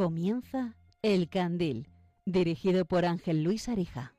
Comienza El Candil, dirigido por Ángel Luis Arija.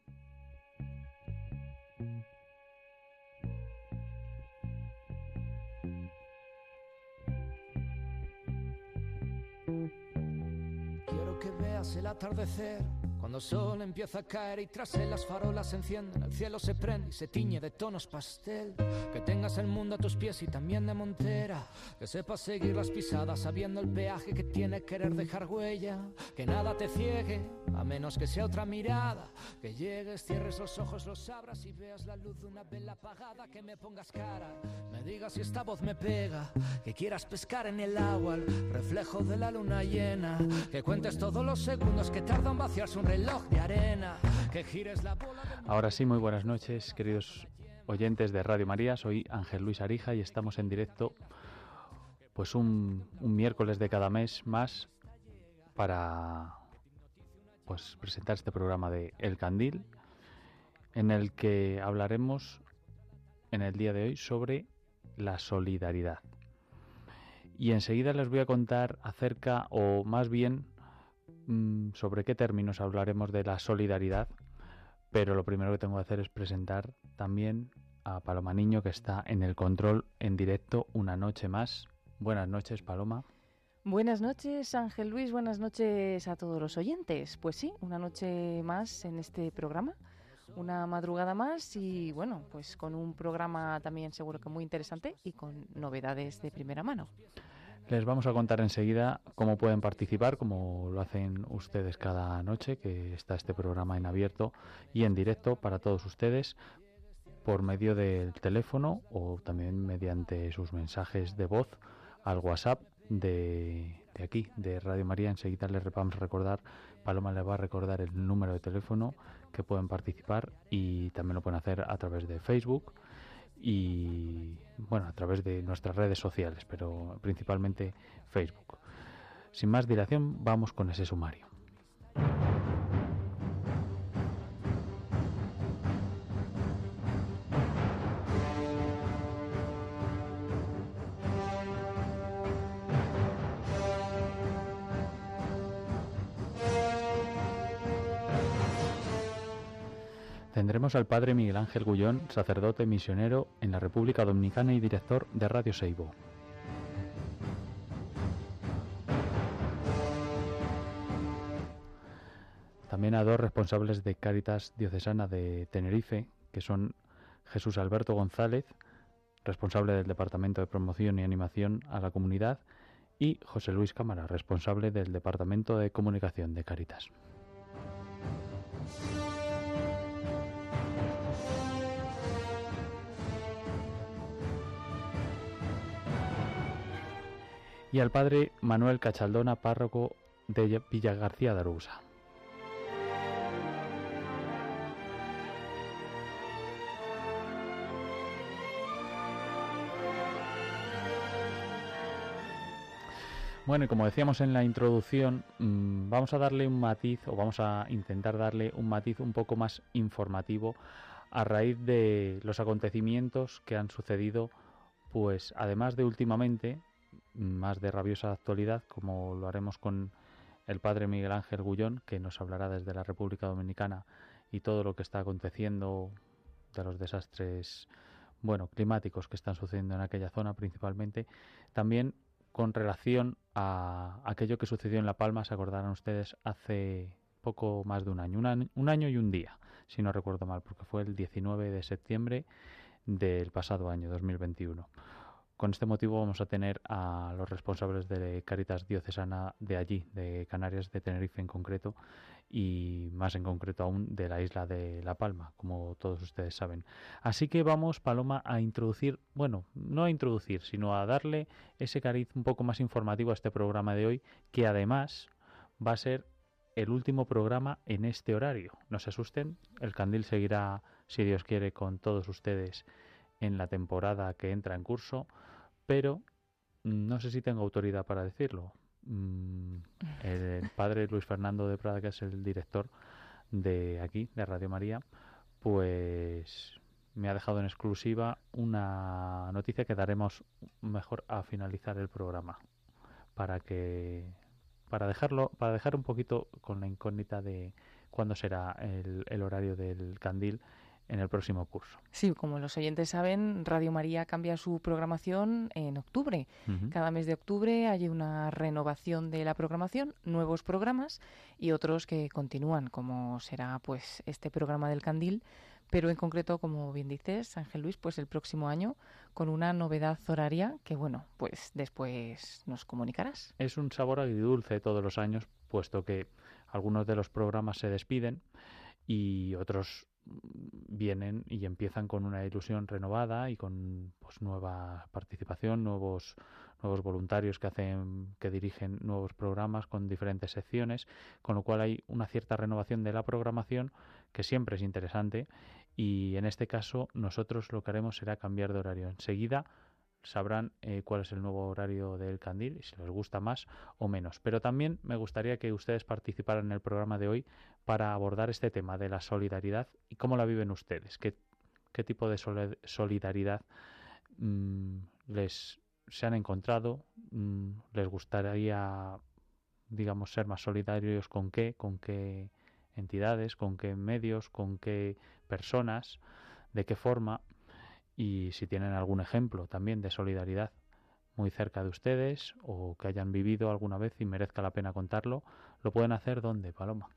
Sol empieza a caer y tras él las farolas se encienden, el cielo se prende y se tiñe de tonos pastel. Que tengas el mundo a tus pies y también de montera. Que sepas seguir las pisadas sabiendo el peaje que tiene querer dejar huella. Que nada te ciegue, a menos que sea otra mirada. Que llegues, cierres los ojos, los abras y veas la luz de una vela apagada. Que me pongas cara, me digas si esta voz me pega. Que quieras pescar en el agua, el reflejo de la luna llena. Que cuentes todos los segundos que tardan vaciarse un reloj de arena. Que gires la bola Ahora sí, muy buenas noches, queridos oyentes de Radio María. Soy Ángel Luis Arija y estamos en directo, pues un miércoles de cada mes más para pues presentar este programa de El Candil, en el que hablaremos en el día de hoy sobre la solidaridad. Y enseguida les voy a contar acerca, o más bien mm, sobre qué términos hablaremos de la solidaridad, pero lo primero que tengo que hacer es presentar también a Paloma Niño, que está en el control en directo una noche más. Buenas noches, Paloma. Buenas noches, Ángel Luis. Buenas noches a todos los oyentes. Pues sí, una noche más en este programa, una madrugada más y bueno, pues con un programa también seguro que muy interesante y con novedades de primera mano. Les vamos a contar enseguida cómo pueden participar, como lo hacen ustedes cada noche, que está este programa en abierto y en directo para todos ustedes por medio del teléfono o también mediante sus mensajes de voz al WhatsApp de, aquí, de Radio María. Enseguida les vamos a recordar, Paloma les va a recordar el número de teléfono que pueden participar y también lo pueden hacer a través de Facebook y bueno, a través de nuestras redes sociales, pero principalmente Facebook. Sin más dilación, vamos con ese sumario. Tendremos al padre Miguel Ángel Gullón, sacerdote misionero en la República Dominicana y director de Radio Seibo. También a dos responsables de Cáritas Diocesana de Tenerife, que son Jesús Alberto González, responsable del Departamento de Promoción y Animación a la Comunidad, y José Luis Cámara, responsable del Departamento de Comunicación de Cáritas. Y al padre Manuel Cachaldona, párroco de Villa García de Arousa. Bueno, y como decíamos en la introducción, mmm, vamos a darle un matiz, o vamos a intentar darle un matiz un poco más informativo a raíz de los acontecimientos que han sucedido, pues además de últimamente, más de rabiosa actualidad, como lo haremos con el padre Miguel Ángel Gullón, que nos hablará desde la República Dominicana y todo lo que está aconteciendo de los desastres bueno, climáticos que están sucediendo en aquella zona principalmente. También con relación a aquello que sucedió en La Palma, se acordarán ustedes, hace poco más de un año, un año, un año y un día, si no recuerdo mal, porque fue el 19 de septiembre del pasado año 2021. Con este motivo vamos a tener a los responsables de Caritas Diocesana de allí, de Canarias, de Tenerife en concreto, y más en concreto aún de la isla de La Palma, como todos ustedes saben. Así que vamos, Paloma, a introducir, bueno, no a introducir, sino a darle ese cariz un poco más informativo a este programa de hoy, que además va a ser el último programa en este horario. No se asusten, el candil seguirá, si Dios quiere, con todos ustedes en la temporada que entra en curso, pero no sé si tengo autoridad para decirlo. El padre Luis Fernando de Prada, que es el director de aquí, de Radio María, pues me ha dejado en exclusiva una noticia que daremos mejor a finalizar el programa para que para dejarlo, para dejar un poquito con la incógnita de cuándo será el, horario del candil en el próximo curso. Sí, como los oyentes saben, Radio María cambia su programación en octubre. Cada mes de octubre hay una renovación de la programación, nuevos programas y otros que continúan, como será pues este programa del Candil, pero en concreto, como bien dices, Ángel Luis, pues el próximo año con una novedad horaria que, bueno, pues después nos comunicarás. Es un sabor agridulce todos los años, puesto que algunos de los programas se despiden y otros vienen y empiezan con una ilusión renovada y con pues nueva participación, nuevos nuevos voluntarios que hacen que dirigen nuevos programas con diferentes secciones, con lo cual hay una cierta renovación de la programación que siempre es interesante y en este caso nosotros lo que haremos será cambiar de horario. Enseguida sabrán eh, cuál es el nuevo horario del Candil y si les gusta más o menos. Pero también me gustaría que ustedes participaran en el programa de hoy para abordar este tema de la solidaridad y cómo la viven ustedes, qué, tipo de solidaridad mm, les se han encontrado, mm, les gustaría digamos ser más solidarios con qué, con qué entidades, con qué medios, con qué personas, de qué forma y si tienen algún ejemplo también de solidaridad muy cerca de ustedes o que hayan vivido alguna vez y merezca la pena contarlo, lo pueden hacer ¿dónde, Paloma?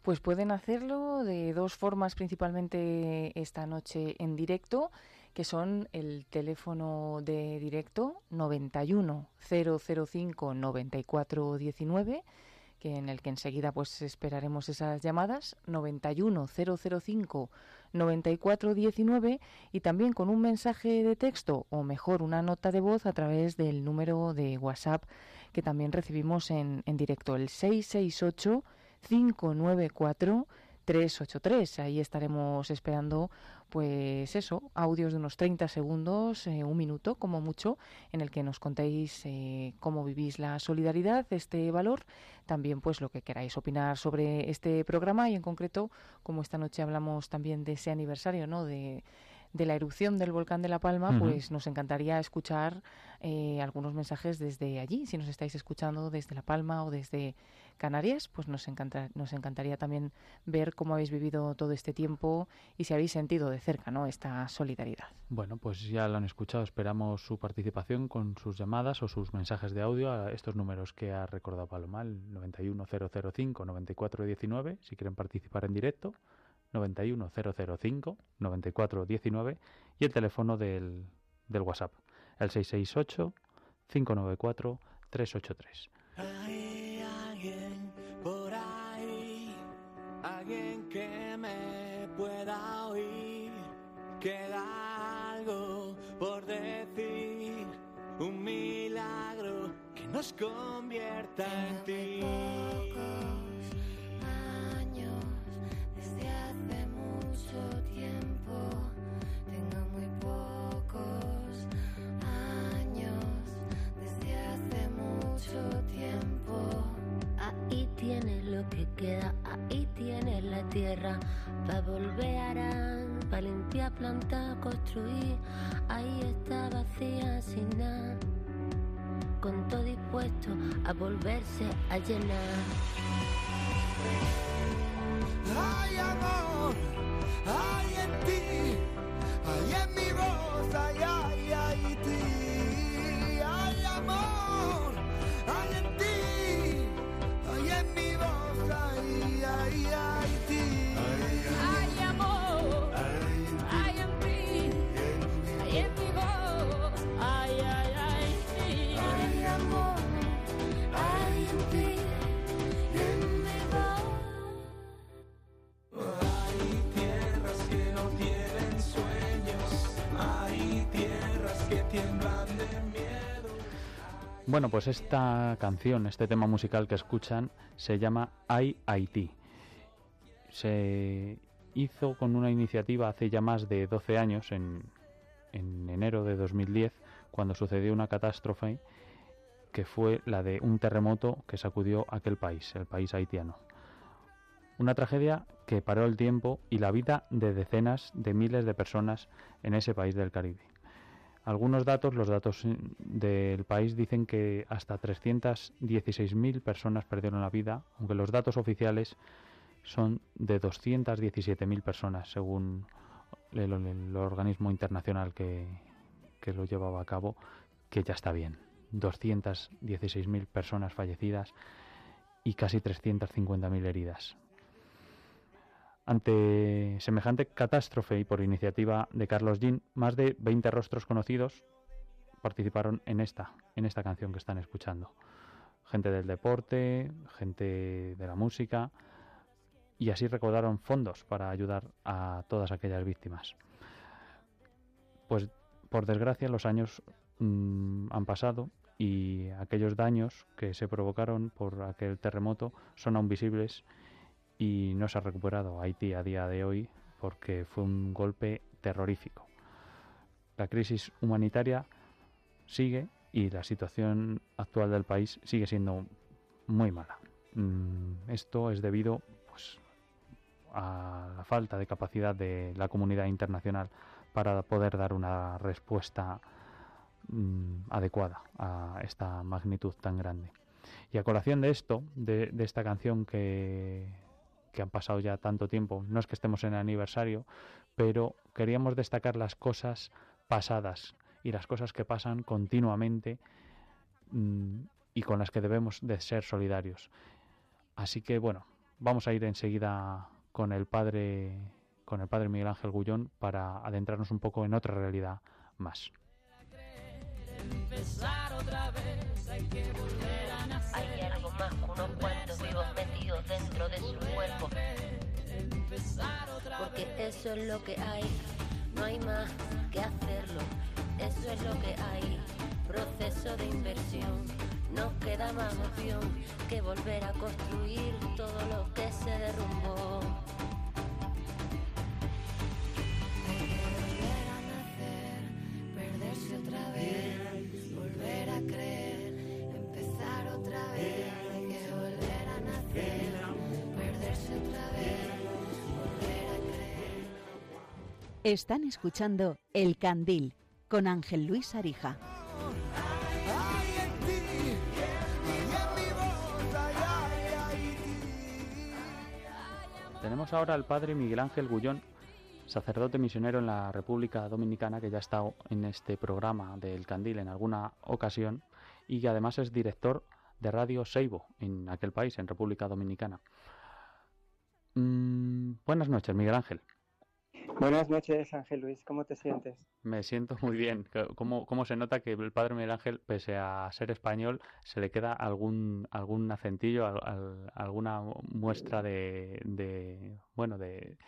Pues pueden hacerlo de dos formas principalmente esta noche en directo, que son el teléfono de directo 91 005 94 19 que en el que enseguida pues esperaremos esas llamadas 91 005 9419 y también con un mensaje de texto o mejor una nota de voz a través del número de WhatsApp que también recibimos en, en directo, el 668 594 383. Ahí estaremos esperando, pues eso, audios de unos 30 segundos, eh, un minuto como mucho, en el que nos contéis eh, cómo vivís la solidaridad, este valor, también pues lo que queráis opinar sobre este programa y en concreto, como esta noche hablamos también de ese aniversario, ¿no? De, de la erupción del volcán de La Palma, pues nos encantaría escuchar eh, algunos mensajes desde allí. Si nos estáis escuchando desde La Palma o desde Canarias, pues nos, encanta, nos encantaría también ver cómo habéis vivido todo este tiempo y si habéis sentido de cerca ¿no? esta solidaridad. Bueno, pues ya lo han escuchado. Esperamos su participación con sus llamadas o sus mensajes de audio a estos números que ha recordado Paloma, el 91005-9419, si quieren participar en directo. 91005 9419 y el teléfono del, del WhatsApp, el 668 594 383. Hay alguien por ahí, alguien que me pueda oír, queda algo por decir, un milagro que nos convierta en ti. Que queda, ahí tienes la tierra, para volver a para limpiar, plantar, construir, ahí está vacía sin nada, con todo dispuesto a volverse a llenar. Hay amor, hay en ti, hay en mi voz, hay, hay, hay ti, hay amor, Bueno, pues esta canción, este tema musical que escuchan, se llama I Haití. Se hizo con una iniciativa hace ya más de 12 años, en, en enero de 2010, cuando sucedió una catástrofe que fue la de un terremoto que sacudió aquel país, el país haitiano. Una tragedia que paró el tiempo y la vida de decenas de miles de personas en ese país del Caribe. Algunos datos, los datos del país dicen que hasta 316.000 personas perdieron la vida, aunque los datos oficiales son de 217.000 personas, según el, el organismo internacional que, que lo llevaba a cabo, que ya está bien. 216.000 personas fallecidas y casi 350.000 heridas. Ante semejante catástrofe y por iniciativa de Carlos Jean, más de 20 rostros conocidos participaron en esta, en esta canción que están escuchando. Gente del deporte, gente de la música, y así recaudaron fondos para ayudar a todas aquellas víctimas. Pues por desgracia los años mm, han pasado y aquellos daños que se provocaron por aquel terremoto son aún visibles y no se ha recuperado Haití a día de hoy porque fue un golpe terrorífico. La crisis humanitaria sigue y la situación actual del país sigue siendo muy mala. Mm, esto es debido pues, a la falta de capacidad de la comunidad internacional para poder dar una respuesta mm, adecuada a esta magnitud tan grande. Y a colación de esto, de, de esta canción que, que han pasado ya tanto tiempo, no es que estemos en el aniversario, pero queríamos destacar las cosas pasadas y las cosas que pasan continuamente mm, y con las que debemos de ser solidarios. Así que bueno, vamos a ir enseguida con el padre con el padre Miguel Ángel Gullón para adentrarnos un poco en otra realidad más. Empezar otra vez, hay que más que unos cuantos vivos metidos dentro de su cuerpo. Porque eso es lo que hay, no hay más que hacerlo. Eso es lo que hay, proceso de inversión. No queda más opción que volver a construir todo lo que se derrumbó. Están escuchando El Candil con Ángel Luis Arija. Tenemos ahora al padre Miguel Ángel Gullón, sacerdote misionero en la República Dominicana, que ya ha estado en este programa del Candil en alguna ocasión y que además es director de Radio Seibo en aquel país, en República Dominicana. Mm, buenas noches, Miguel Ángel. Buenas noches, Ángel Luis, ¿cómo te sientes? Me siento muy bien. ¿Cómo, cómo se nota que el padre Miguel Ángel, pese a ser español, se le queda algún, algún acentillo, al- al- alguna muestra de, de bueno, de,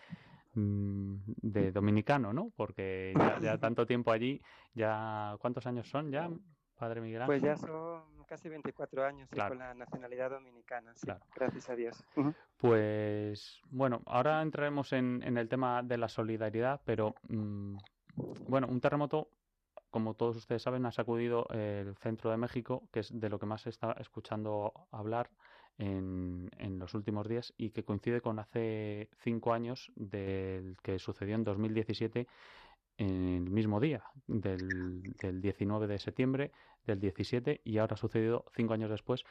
mm, de dominicano, ¿no? Porque ya, ya tanto tiempo allí, ya ¿cuántos años son ya, padre Miguel Ángel? Pues ya son casi 24 años sí, con la nacionalidad dominicana, sí, Claro. gracias a Dios. Pues bueno, ahora entraremos en, en el tema de la solidaridad, pero mm, bueno, un terremoto, como todos ustedes saben, ha sacudido el centro de México, que es de lo que más se está escuchando hablar en, en los últimos días y que coincide con hace cinco años del que sucedió en 2017 en el mismo día, del, del 19 de septiembre del 17 y ahora ha sucedido cinco años después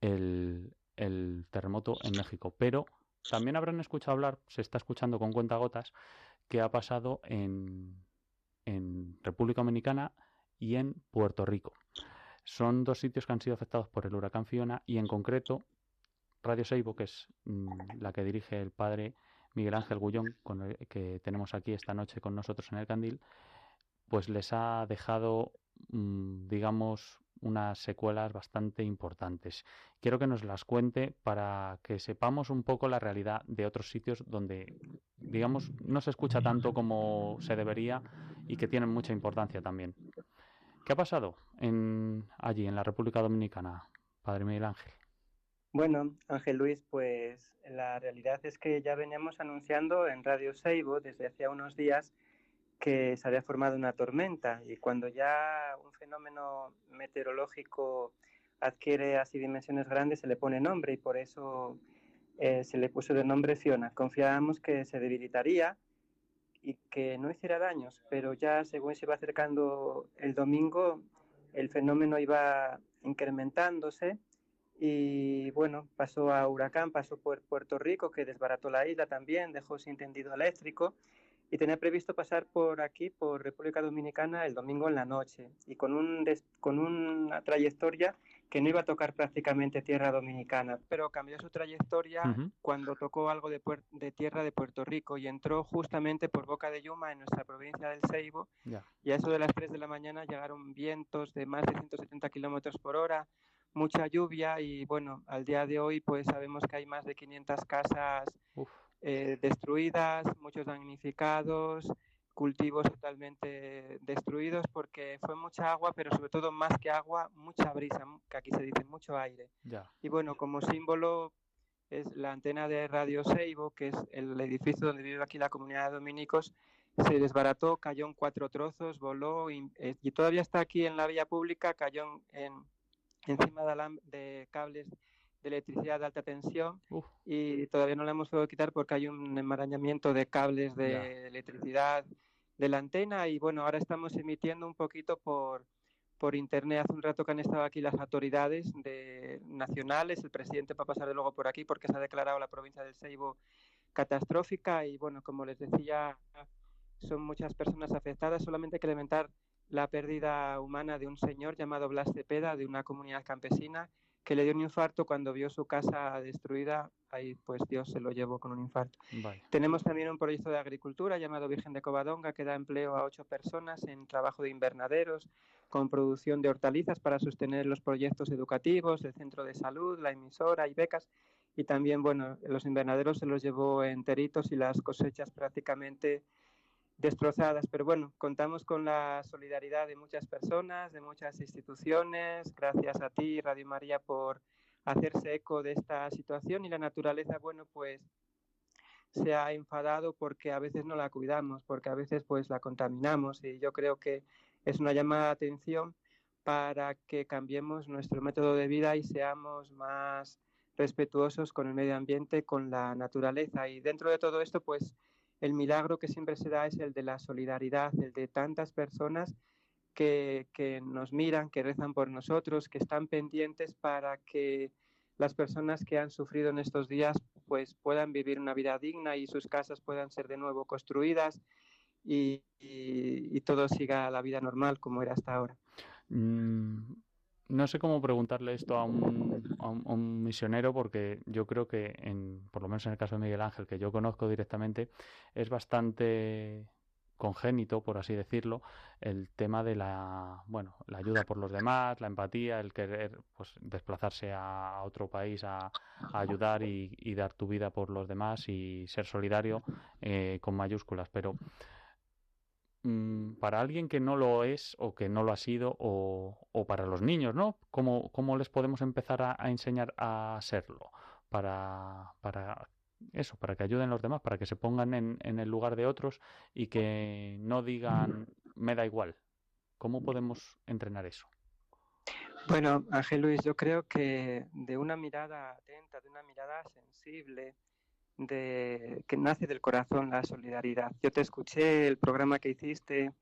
el, el terremoto en México. Pero también habrán escuchado hablar, se está escuchando con cuentagotas, que ha pasado en, en República Dominicana y en Puerto Rico. Son dos sitios que han sido afectados por el huracán Fiona y en concreto Radio Seibo, que es mm, la que dirige el padre Miguel Ángel Gullón, con el que tenemos aquí esta noche con nosotros en el Candil, pues les ha dejado, mm, digamos, unas secuelas bastante importantes. Quiero que nos las cuente para que sepamos un poco la realidad de otros sitios donde, digamos, no se escucha tanto como se debería y que tienen mucha importancia también. ¿Qué ha pasado en, allí, en la República Dominicana, Padre Miguel Ángel? Bueno, Ángel Luis, pues la realidad es que ya veníamos anunciando en Radio Seibo desde hacía unos días que se había formado una tormenta y cuando ya un fenómeno meteorológico adquiere así dimensiones grandes se le pone nombre y por eso eh, se le puso de nombre Fiona. Confiábamos que se debilitaría y que no hiciera daños, pero ya según se iba acercando el domingo, el fenómeno iba incrementándose y bueno, pasó a huracán, pasó por Puerto Rico, que desbarató la isla también, dejó sin tendido eléctrico y tenía previsto pasar por aquí, por República Dominicana, el domingo en la noche y con, un con una trayectoria que no iba a tocar prácticamente tierra dominicana, pero cambió su trayectoria cuando tocó algo de, de, tierra de Puerto Rico y entró justamente por Boca de Yuma en nuestra provincia del Ceibo. Y a eso de las 3 de la mañana llegaron vientos de más de 170 kilómetros por hora, mucha lluvia y bueno, al día de hoy pues sabemos que hay más de 500 casas eh, destruidas, muchos damnificados, cultivos totalmente destruidos porque fue mucha agua, pero sobre todo más que agua, mucha brisa, que aquí se dice mucho aire. Y bueno, como símbolo es la antena de Radio Seibo, que es el edificio donde vive aquí la comunidad de dominicos, se desbarató, cayó en cuatro trozos, voló y, eh, todavía está aquí en la vía pública, cayó en, encima de, de cables de electricidad de alta tensión y todavía no la hemos podido quitar porque hay un enmarañamiento de cables de electricidad de la antena y bueno, ahora estamos emitiendo un poquito por, por internet. Hace un rato que han estado aquí las autoridades de, nacionales, el presidente va a pasar de luego por aquí porque se ha declarado la provincia del Seibo catastrófica y bueno, como les decía, son muchas personas afectadas, solamente hay que lamentar la pérdida humana de un señor llamado Blas Cepeda de una comunidad campesina que le dio un infarto cuando vio su casa destruida, ahí pues Dios se lo llevó con un infarto. Tenemos también un proyecto de agricultura llamado Virgen de Covadonga que da empleo a ocho personas en trabajo de invernaderos, con producción de hortalizas para sostener los proyectos educativos, el centro de salud, la emisora y becas. Y también, bueno, los invernaderos se los llevó enteritos y las cosechas prácticamente destrozadas. Pero bueno, contamos con la solidaridad de muchas personas, de muchas instituciones. Gracias a ti, Radio María, por hacerse eco de esta situación y la naturaleza, bueno, pues se ha enfadado porque a veces no la cuidamos, porque a veces pues la contaminamos y yo creo que es una llamada de atención para que cambiemos nuestro método de vida y seamos más respetuosos con el medio ambiente, con la naturaleza y dentro de todo esto pues el milagro que siempre se da es el de la solidaridad, el de tantas personas que, nos miran, que rezan por nosotros, que están pendientes para que las personas que han sufrido en estos días pues puedan vivir una vida digna y sus casas puedan ser de nuevo construidas y, todo siga la vida normal como era hasta ahora. Mm, no sé cómo preguntarle esto a un, misionero porque yo creo que, en, por lo menos en el caso de Miguel Ángel, que yo conozco directamente, es bastante congénito, por así decirlo, el tema de la, bueno, la ayuda por los demás, la empatía, el querer pues, desplazarse a otro país a, ayudar y, dar tu vida por los demás y ser solidario eh, con mayúsculas. Pero Mm, para alguien que no lo es o que no lo ha sido o, para los niños, ¿no? ¿Cómo, cómo les podemos empezar a, enseñar a serlo? Para, para eso, para que ayuden los demás, para que se pongan en, en el lugar de otros y que no digan me da igual. ¿Cómo podemos entrenar eso? Bueno, Ángel Luis, yo creo que de una mirada atenta, de una mirada sensible, de, que nace del corazón la solidaridad. Yo te escuché el programa que hiciste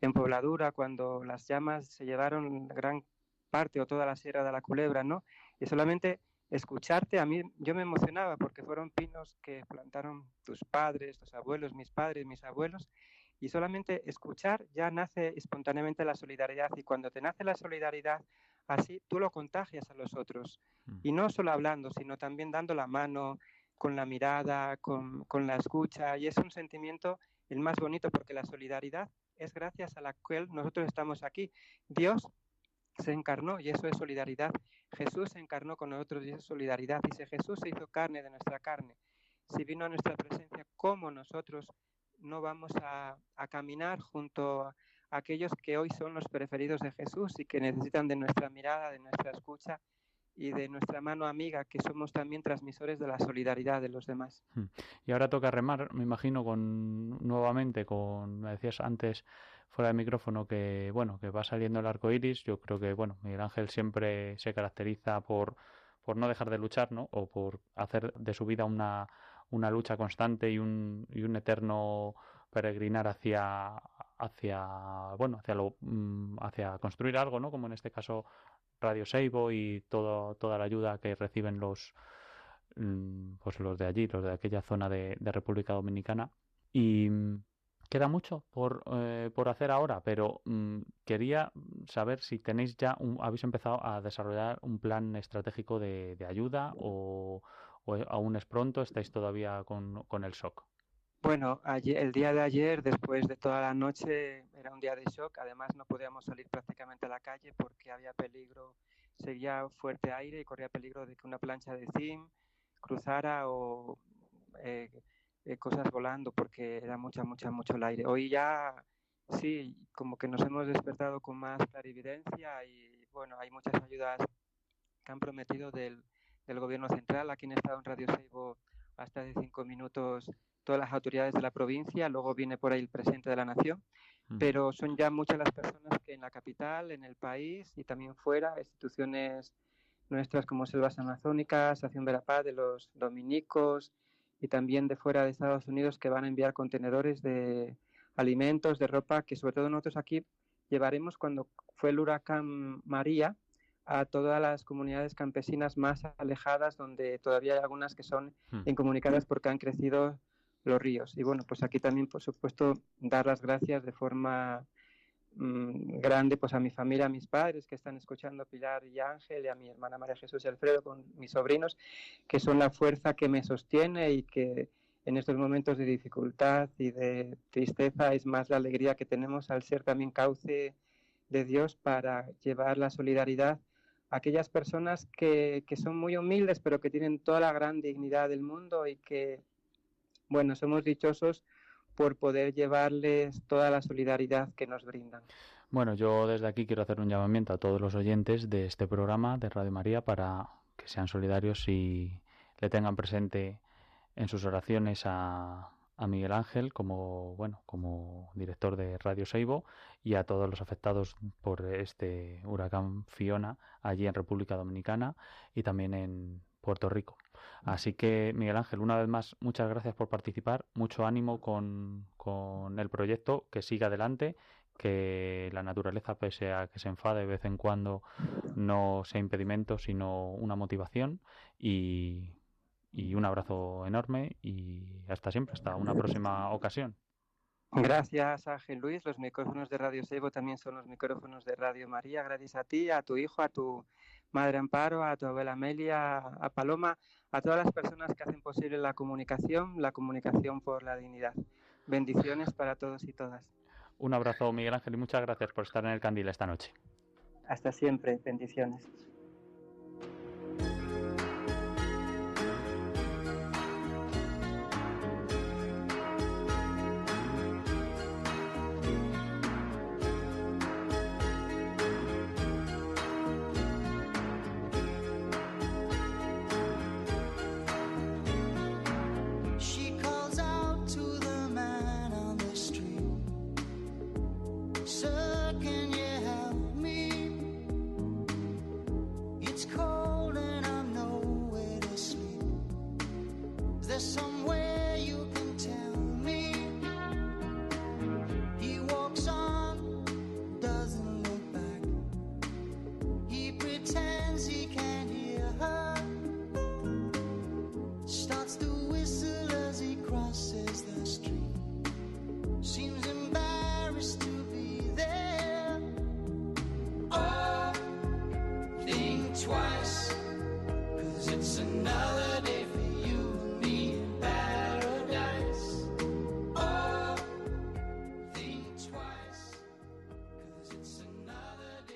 en Pobladura cuando las llamas se llevaron gran parte o toda la Sierra de la Culebra, ¿no? Y solamente escucharte a mí, yo me emocionaba porque fueron pinos que plantaron tus padres, tus abuelos, mis padres, mis abuelos, y solamente escuchar ya nace espontáneamente la solidaridad y cuando te nace la solidaridad, así tú lo contagias a los otros. Mm. Y no solo hablando, sino también dando la mano, con la mirada, con, la escucha, y es un sentimiento el más bonito porque la solidaridad es gracias a la cual nosotros estamos aquí. Dios se encarnó y eso es solidaridad. Jesús se encarnó con nosotros y es solidaridad. Si Jesús se hizo carne de nuestra carne, si vino a nuestra presencia, ¿cómo nosotros no vamos a, a caminar junto a aquellos que hoy son los preferidos de Jesús y que necesitan de nuestra mirada, de nuestra escucha y de nuestra mano amiga, que somos también transmisores de la solidaridad de los demás. Hmm. Y ahora toca remar, me imagino, con nuevamente, con, me decías antes fuera de micrófono que, bueno, que va saliendo el arco iris. Yo creo que, bueno, Miguel Ángel siempre se caracteriza por, por no dejar de luchar, ¿no? O por hacer de su vida una, una lucha constante y un, y un eterno peregrinar hacia hacia bueno hacia lo mm, hacia construir algo no como en este caso Radio Seibo y todo, toda la ayuda que reciben los mm, pues los de allí los de aquella zona de, República Dominicana y mm, queda mucho por, eh, por hacer ahora, pero mm, quería saber si tenéis ya, un, habéis empezado a desarrollar un plan estratégico de, de ayuda o, o, aún es pronto, estáis todavía con, con el shock. Bueno, el día de ayer, después de toda la noche, era un día de shock. Además, no podíamos salir prácticamente a la calle porque había peligro, seguía fuerte aire y corría peligro de que una plancha de zinc cruzara o eh, eh, cosas volando porque era mucha, mucha, mucho el aire. Hoy ya sí, como que nos hemos despertado con más clarividencia y bueno, hay muchas ayudas que han prometido del, gobierno central. Aquí en Estado en Radio Seibo hasta hace cinco minutos todas las autoridades de la provincia, luego viene por ahí el presidente de la nación, mm. pero son ya muchas las personas que en la capital, en el país y también fuera, instituciones nuestras como Selvas Amazónicas, Acción de la Paz de los dominicos, y también de fuera de Estados Unidos que van a enviar contenedores de alimentos, de ropa, que sobre todo nosotros aquí llevaremos cuando fue el huracán María a todas las comunidades campesinas más alejadas, donde todavía hay algunas que son hmm. incomunicadas porque han crecido los ríos. Y bueno, pues aquí también, por supuesto, dar las gracias de forma mmm, grande pues a mi familia, a mis padres que están escuchando, a Pilar y Ángel, y a mi hermana María Jesús y Alfredo, con mis sobrinos, que son la fuerza que me sostiene y que en estos momentos de dificultad y de tristeza es más la alegría que tenemos al ser también cauce de Dios para llevar la solidaridad a aquellas personas que, que son muy humildes pero que tienen toda la gran dignidad del mundo y que, bueno, somos dichosos por poder llevarles toda la solidaridad que nos brindan. Bueno, yo desde aquí quiero hacer un llamamiento a todos los oyentes de este programa de Radio María para que sean solidarios y le tengan presente en sus oraciones a, a Miguel Ángel como bueno como director de Radio Seibo y a todos los afectados por este huracán Fiona allí en República Dominicana y también en Puerto Rico. Así que, Miguel Ángel, una vez más, muchas gracias por participar, mucho ánimo con, con el proyecto, que siga adelante, que la naturaleza, pese a que se enfade de vez en cuando, no sea impedimento, sino una motivación. Y, y un abrazo enorme y hasta siempre, hasta una próxima ocasión. Gracias, Ángel Luis. Los micrófonos de Radio Seibo también son los micrófonos de Radio María. Gracias a ti, a tu hijo, a tu madre Amparo, a tu abuela Amelia, a Paloma, a todas las personas que hacen posible la comunicación, la comunicación por la dignidad. Bendiciones para todos y todas. Un abrazo, Miguel Ángel, y muchas gracias por estar en el Candil esta noche. Hasta siempre, bendiciones.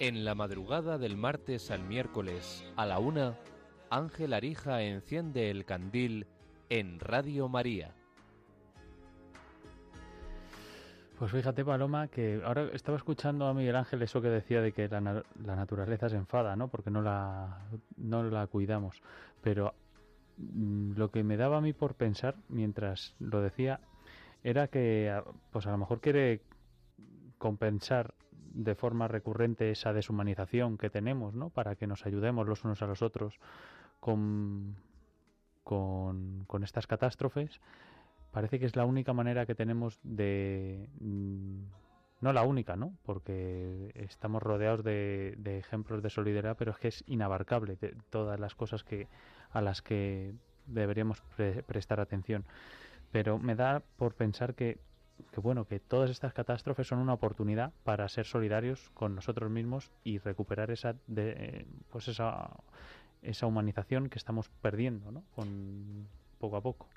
En la madrugada del martes al miércoles a la una, Ángel Arija enciende el candil en Radio María. Pues fíjate, Paloma, que ahora estaba escuchando a Miguel Ángel eso que decía de que la, naturaleza se enfada, ¿no? Porque no la, no la cuidamos. Pero mm, lo que me daba a mí por pensar mientras lo decía era que, pues a lo mejor quiere compensar de forma recurrente esa deshumanización que tenemos, ¿no? Para que nos ayudemos los unos a los otros con, con, estas catástrofes parece que es la única manera que tenemos de... mm, no la única, ¿no? Porque estamos rodeados de, de ejemplos de solidaridad, pero es que es inabarcable de todas las cosas que a las que deberíamos pre- prestar atención. Pero me da por pensar que, que, bueno, que todas estas catástrofes son una oportunidad para ser solidarios con nosotros mismos y recuperar esa, eh, pues esa, esa humanización que estamos perdiendo, ¿no? Con poco a poco.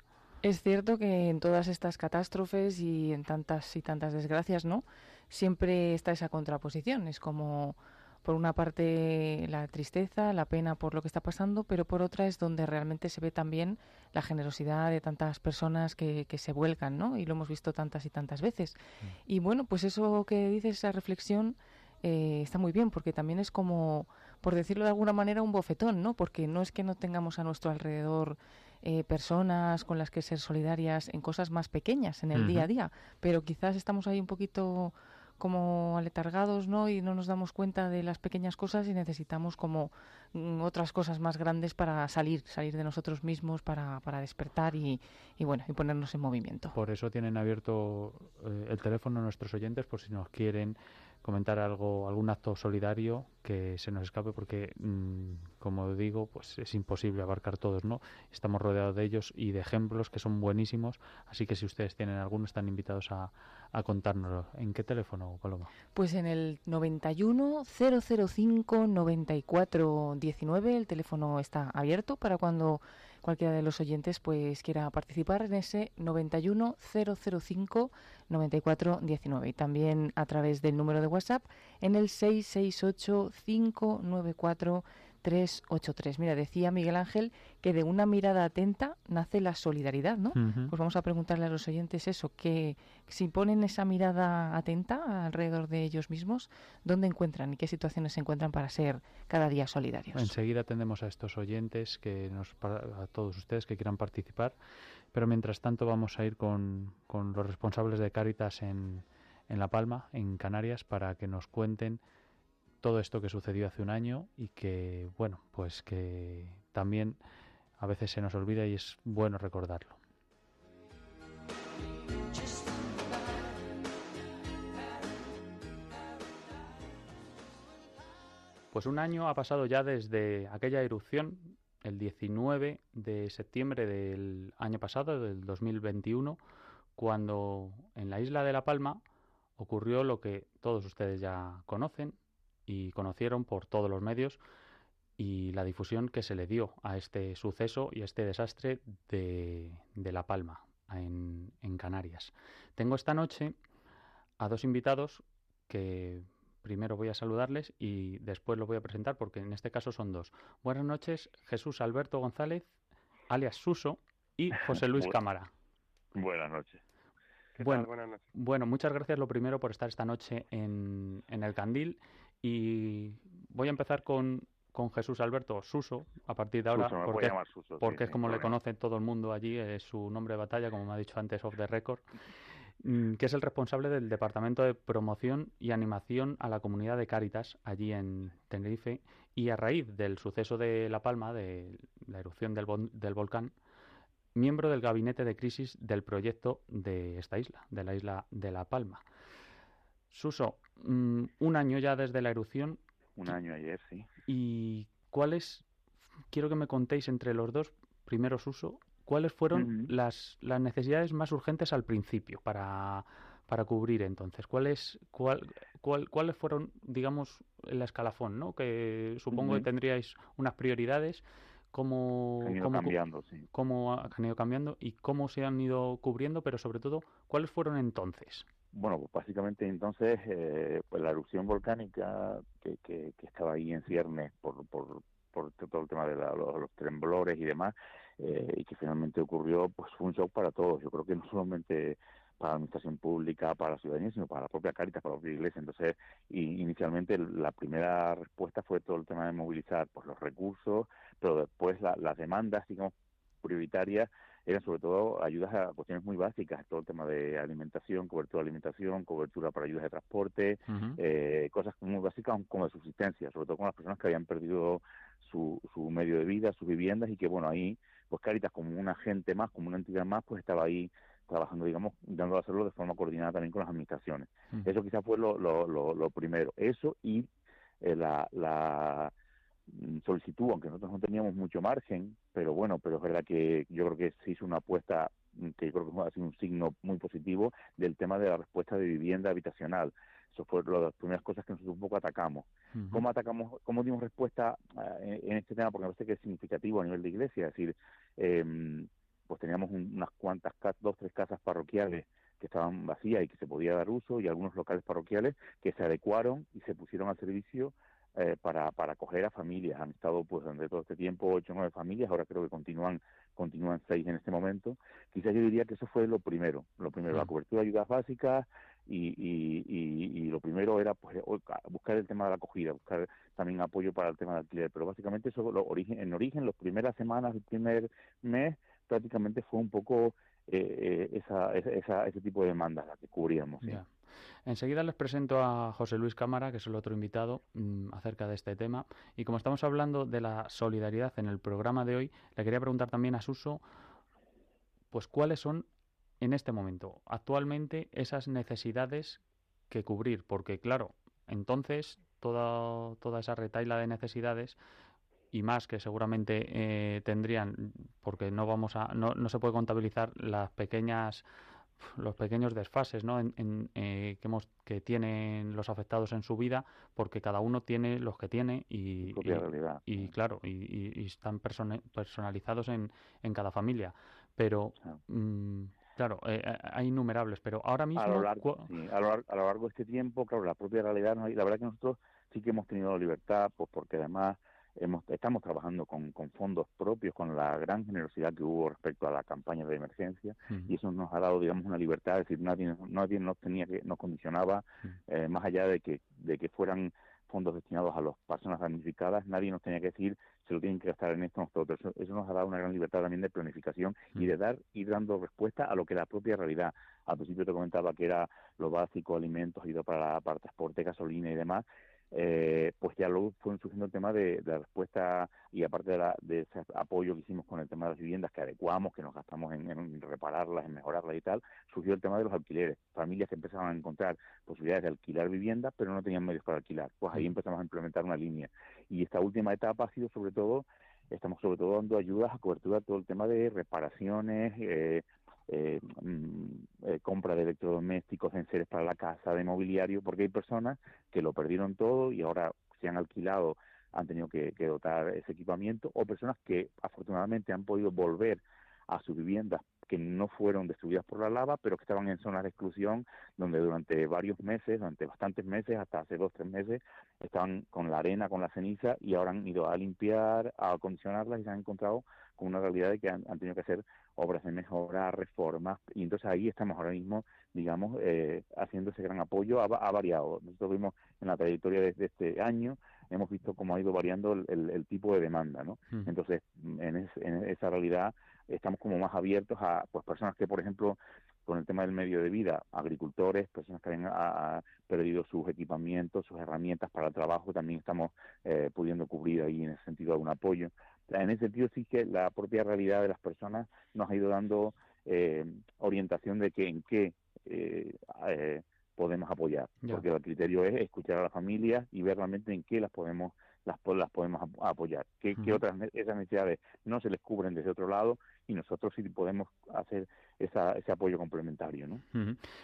Es cierto que en todas estas catástrofes y en tantas y tantas desgracias, ¿no? Siempre está esa contraposición. Es como, por una parte, la tristeza, la pena por lo que está pasando, pero por otra es donde realmente se ve también la generosidad de tantas personas que, que se vuelcan, ¿no? Y lo hemos visto tantas y tantas veces. Y bueno, pues eso que dices, esa reflexión, eh, está muy bien, porque también es como, por decirlo de alguna manera, un bofetón, ¿no? Porque no es que no tengamos a nuestro alrededor eh, personas con las que ser solidarias en cosas más pequeñas, en el día a día, pero quizás estamos ahí un poquito como aletargados, ¿no? Y no nos damos cuenta de las pequeñas cosas y necesitamos como mm, otras cosas más grandes para salir, salir de nosotros mismos, para, para despertar y, y bueno, y ponernos en movimiento. Por eso tienen abierto eh, el teléfono a nuestros oyentes por si nos quieren comentar algo, algún acto solidario que se nos escape porque, mm, como digo, pues es imposible abarcar todos, ¿no? Estamos rodeados de ellos y de ejemplos que son buenísimos, así que si ustedes tienen alguno están invitados a, a contárnoslo. ¿En qué teléfono, Paloma? Pues en el 91 005 94 19 el teléfono está abierto para cuando cualquiera de los oyentes pues quiera participar en ese 91 005 94 19 y también a través del número de WhatsApp en el 668 594 383. Mira, decía Miguel Ángel que de una mirada atenta nace la solidaridad, ¿no? Pues vamos a preguntarle a los oyentes eso, que si ponen esa mirada atenta alrededor de ellos mismos, ¿dónde encuentran y qué situaciones se encuentran para ser cada día solidarios? Enseguida atendemos a estos oyentes, que nos, a todos ustedes que quieran participar, pero mientras tanto vamos a ir con, con los responsables de Cáritas en, en La Palma, en Canarias, para que nos cuenten todo esto que sucedió hace un año y que, bueno, pues que también a veces se nos olvida y es bueno recordarlo. Pues un año ha pasado ya desde aquella erupción, el 19 de septiembre del año pasado, del 2021, cuando en la isla de La Palma ocurrió lo que todos ustedes ya conocen y conocieron por todos los medios y la difusión que se le dio a este suceso y a este desastre de, de La Palma en, en Canarias. Tengo esta noche a dos invitados que primero voy a saludarles y después los voy a presentar porque en este caso son dos. Buenas noches, Jesús Alberto González, alias Suso, y José Luis Cámara. Buenas noches. ¿Qué Bueno, tal? Buenas noches. Bueno, muchas gracias lo primero por estar esta noche en, en el Candil y voy a empezar con, con Jesús Alberto Suso a partir de ahora Suso, porque, sí, es como le conoce todo el mundo allí, es su nombre de batalla, como me ha dicho antes off the record, mm, que es el responsable del Departamento de Promoción y Animación a la Comunidad de Cáritas allí en Tenerife y a raíz del suceso de La Palma, de la erupción del, vol- del volcán, miembro del gabinete de crisis del proyecto de esta isla, de la isla de La Palma. Suso, mm, un año ya desde la erupción Un año ayer, sí. y cuáles, quiero que me contéis entre los dos, primero Suso, cuáles fueron las, las necesidades más urgentes al principio para, para cubrir entonces. ¿Cuáles, cuál, cuál- cuáles fueron, digamos, el escalafón, ¿no? Que supongo que tendríais unas prioridades. ¿Cómo, Han ido cómo cu- cambiando, sí. cómo han ido cambiando y cómo se han ido cubriendo, pero sobre todo, ¿cuáles fueron entonces? Bueno, pues básicamente entonces, eh, pues la erupción volcánica que, que, estaba ahí en ciernes por, por, por todo el tema de la- los, los temblores y demás, eh, y que finalmente ocurrió, pues fue un shock para todos. Yo creo que no solamente para la administración pública, para la ciudadanía, sino para la propia Caritas, para la propia iglesia. Entonces, inicialmente la primera respuesta fue todo el tema de movilizar pues, los recursos, pero después la- las demandas, digamos, prioritarias eran sobre todo ayudas a cuestiones muy básicas, todo el tema de alimentación, cobertura de alimentación, cobertura para ayudas de transporte, eh, cosas muy básicas como de subsistencia, sobre todo con las personas que habían perdido su, su medio de vida, sus viviendas y que bueno, ahí pues Caritas como un agente más, como una entidad más, pues estaba ahí trabajando, digamos, dando a hacerlo de forma coordinada también con las administraciones. Eso quizás fue lo, lo, lo, lo primero. Eso y eh, la, la solicitud, aunque nosotros no teníamos mucho margen, pero bueno, pero es verdad que yo creo que se hizo una apuesta mm, que yo creo que ha sido un signo muy positivo del tema de la respuesta de vivienda habitacional. Eso fue una de las primeras cosas que nosotros un poco atacamos. ¿Cómo atacamos, cómo dimos respuesta eh, en, en este tema? Porque me parece que es significativo a nivel de iglesia. Es decir, em, pues teníamos un- unas cuantas, dos, tres casas parroquiales que estaban vacías y que se podía dar uso y algunos locales parroquiales que se adecuaron y se pusieron al servicio eh, para, para acoger a familias. Han estado pues durante todo este tiempo ocho o nueve familias, ahora creo que continúan continúan seis en este momento. Quizás yo diría que eso fue lo primero, lo primero, la Mm. cobertura de ayudas básicas y, y, y, y lo primero era pues buscar el tema de la acogida, buscar también apoyo para el tema del alquiler, pero básicamente eso lo origen, en origen, las primeras semanas, el primer mes, prácticamente fue un poco eh, eh, esa, esa, ese tipo de demandas la que cubríamos. ¿sí? Enseguida les presento a José Luis Cámara, que es el otro invitado, mm, acerca de este tema. Y como estamos hablando de la solidaridad en el programa de hoy, le quería preguntar también a Suso, pues cuáles son en este momento, actualmente, esas necesidades que cubrir, porque claro, entonces toda, toda esa retaila de necesidades y más que seguramente eh, tendrían, porque no vamos a, no, no se puede contabilizar las pequeñas los pequeños desfases ¿no? en, en, eh, que, hemos, que tienen los afectados en su vida, porque cada uno tiene los que tiene y, y- realidad. y, claro, y, y- y están personalizados en, en cada familia. Pero, Claro. mm, claro, eh, eh, hay innumerables, pero ahora mismo... a lo largo sí, a lo, lar- a lo largo de este tiempo claro la propia realidad ¿no? y la verdad que nosotros sí que hemos tenido libertad pues porque además hemos estamos trabajando con, con fondos propios con la gran generosidad que hubo respecto a la campaña de emergencia y eso nos ha dado digamos una libertad es decir nadie nadie nos tenía que nos condicionaba eh, más allá de que de que fueran fondos destinados a las personas damnificadas nadie nos tenía que decir se lo tienen que gastar en esto nosotros eso, eso nos ha dado una gran libertad también de planificación y de dar ir dando respuesta a lo que la propia realidad. Al principio te comentaba que era lo básico alimentos ido para para transporte gasolina y demás eh, pues ya luego fue surgiendo el tema de, de la respuesta y aparte de, la- de ese apoyo que hicimos con el tema de las viviendas que adecuamos, que nos gastamos en, en repararlas, en mejorarlas y tal, surgió el tema de los alquileres. Familias que empezaban a encontrar posibilidades de alquilar viviendas, pero no tenían medios para alquilar. Pues ahí Mm. empezamos a implementar una línea. Y esta última etapa ha sido sobre todo, estamos sobre todo dando ayudas a cobertura de todo el tema de reparaciones, eh, eh, mm, eh, compra de electrodomésticos, enseres para la casa, de mobiliario, porque hay personas que lo perdieron todo y ahora se han alquilado, han tenido que, dotar ese equipamiento, o personas que afortunadamente han podido volver a sus viviendas que no fueron destruidas por la lava, pero que estaban en zonas de exclusión, donde durante varios meses, durante bastantes meses, hasta hace dos, tres meses, estaban con la arena, con la ceniza, y ahora han ido a limpiar, a acondicionarlas y se han encontrado con una realidad de que han tenido que hacer obras de mejora, reformas, y entonces ahí estamos ahora mismo, digamos, eh, haciendo ese gran apoyo, ha, va- ha variado. Nosotros vimos en la trayectoria de, de este año, hemos visto cómo ha ido variando el, el- el tipo de demanda, ¿no? Ujú. Entonces, en, es- en esa realidad estamos como más abiertos a pues personas que, por ejemplo, con el tema del medio de vida, agricultores, personas que han ha- ha perdido sus equipamientos, sus herramientas para el trabajo, también estamos eh, pudiendo cubrir ahí en ese sentido algún apoyo. En ese sentido sí que la propia realidad de las personas nos ha ido dando eh, orientación de que en qué eh, eh, podemos apoyar, Ya. porque el criterio es escuchar a las familias y ver realmente en qué las podemos las, las podemos ap- apoyar, qué, qué otras esas necesidades no se les cubren desde otro lado y nosotros sí podemos hacer esa, ese apoyo complementario, ¿no?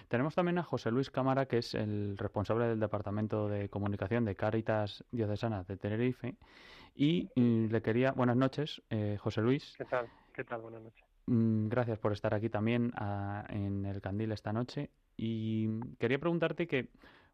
Tenemos también a José Luis Cámara, que es el responsable del Departamento de Comunicación de Cáritas Diocesana de Tenerife. Y mm, le quería. Buenas noches, eh, José Luis. ¿Qué tal? ¿Qué tal? Buenas noches. Mm, Gracias por estar aquí también ah, en el Candil esta noche. Y quería preguntarte que,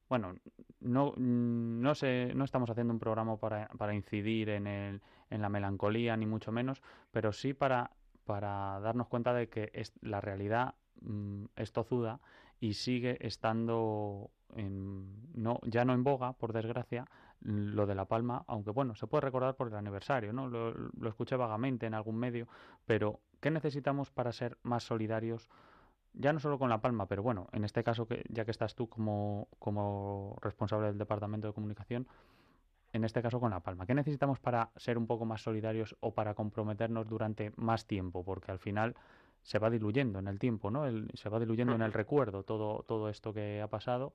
bueno, no, no sé, no estamos haciendo un programa para, para incidir en el, en la melancolía, ni mucho menos, pero sí para, para darnos cuenta de que es, la realidad mm, es tozuda y sigue estando en, no, ya no en boga, por desgracia, lo de La Palma, aunque bueno, se puede recordar por el aniversario, ¿no? Lo, lo escuché vagamente en algún medio, pero ¿qué necesitamos para ser más solidarios? Ya no solo con La Palma, pero bueno, en este caso, que, ya que estás tú como, como responsable del Departamento de Comunicación, en este caso con La Palma, ¿qué necesitamos para ser un poco más solidarios o para comprometernos durante más tiempo? Porque al final se va diluyendo en el tiempo, ¿no? se va diluyendo en el recuerdo todo, todo esto que ha pasado.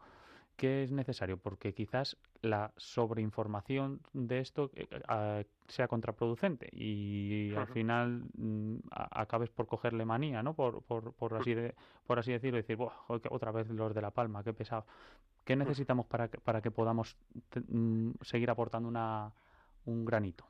¿Qué es necesario? Porque quizás la sobreinformación de esto eh, sea contraproducente y al final mm, acabes por cogerle manía, ¿no? Por, por, por así de, por así decirlo, decir, otra vez los de La Palma, qué pesado. ¿Qué necesitamos para, para que podamos mm, seguir aportando una, un granito?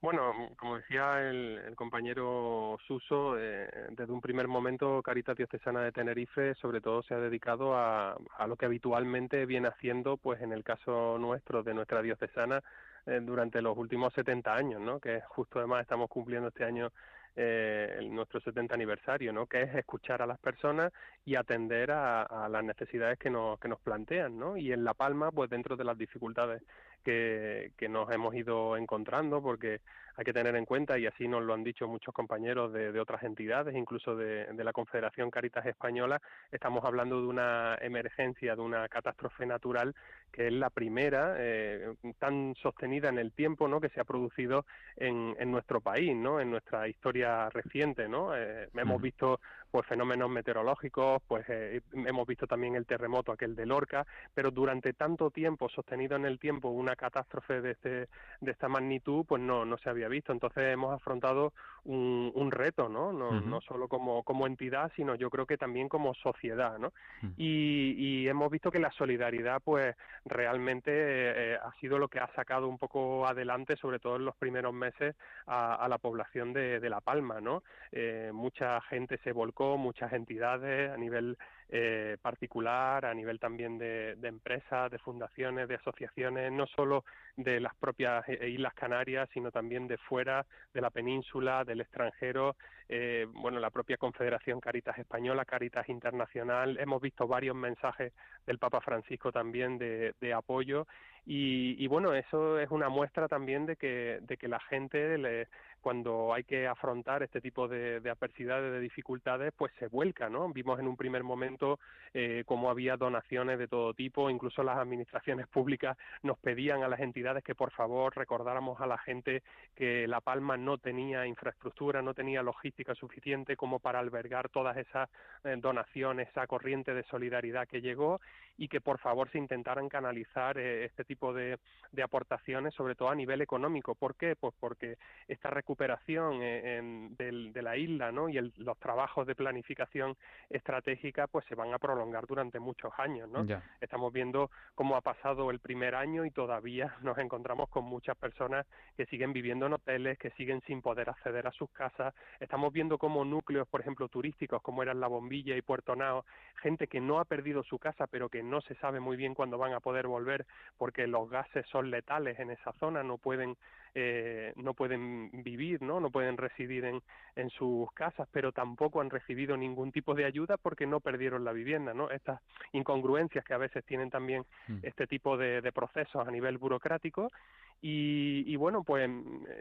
Bueno, como decía el, compañero Suso, eh, desde un primer momento Caritas Diocesana de Tenerife sobre todo se ha dedicado a, a, lo que habitualmente viene haciendo, pues en el caso nuestro, de nuestra diocesana, eh, durante los últimos 70 años, ¿no? que justo además estamos cumpliendo este año eh, nuestro 70 aniversario, ¿no? que es escuchar a las personas y atender a, a, las necesidades que nos, que nos plantean. ¿no? Y en La Palma, pues dentro de las dificultades que, que nos hemos ido encontrando, porque hay que tener en cuenta, y así nos lo han dicho muchos compañeros de, de otras entidades, incluso de, de, la Confederación Caritas Española, estamos hablando de una emergencia, de una catástrofe natural que es la primera eh, tan sostenida en el tiempo, ¿no? Que se ha producido en, en nuestro país, ¿no? En nuestra historia reciente, ¿no? Eh, hemos visto pues fenómenos meteorológicos, pues eh, hemos visto también el terremoto aquel de Lorca, pero durante tanto tiempo sostenido en el tiempo una catástrofe de este de esta magnitud, pues no no se había visto. Entonces hemos afrontado un, un reto, ¿no? No, no solo como como entidad, sino yo creo que también como sociedad, ¿no? y, y, hemos visto que la solidaridad, pues realmente eh, ha sido lo que ha sacado un poco adelante, sobre todo en los primeros meses, a, a la población de, de La Palma, ¿no? Eh, mucha gente se volcó muchas entidades a nivel eh, particular, a nivel también de, de, empresas, de fundaciones, de asociaciones, no solo de las propias eh, Islas Canarias, sino también de fuera, de la península, del extranjero, eh, bueno, la propia Confederación Caritas Española, Caritas Internacional, hemos visto varios mensajes del Papa Francisco también de, de apoyo. Y, y, bueno, eso es una muestra también de que, de que la gente le, cuando hay que afrontar este tipo de, de, adversidades, de dificultades, pues se vuelca, ¿no? Vimos en un primer momento eh, cómo había donaciones de todo tipo, incluso las administraciones públicas nos pedían a las entidades que por favor recordáramos a la gente que La Palma no tenía infraestructura, no tenía logística suficiente como para albergar todas esas eh, donaciones, esa corriente de solidaridad que llegó y que por favor se intentaran canalizar eh, este tipo de, aportaciones, sobre todo a nivel económico. ¿Por qué? Pues porque esta recuperación eh, en, del, de la isla ¿no? y el, los trabajos de planificación estratégica pues se van a prolongar durante muchos años. ¿no? Ya. Estamos viendo cómo ha pasado el primer año y todavía nos encontramos con muchas personas que siguen viviendo en hoteles, que siguen sin poder acceder a sus casas. Estamos viendo cómo núcleos, por ejemplo, turísticos como eran La Bombilla y Puerto Nao, gente que no ha perdido su casa pero que no se sabe muy bien cuándo van a poder volver porque los gases son letales en esa zona, no pueden eh, no pueden vivir, ¿no? No pueden residir en, en sus casas, pero tampoco han recibido ningún tipo de ayuda porque no perdieron la vivienda, ¿no? Estas incongruencias que a veces tienen también mm. este tipo de, de procesos a nivel burocrático y, y, bueno, pues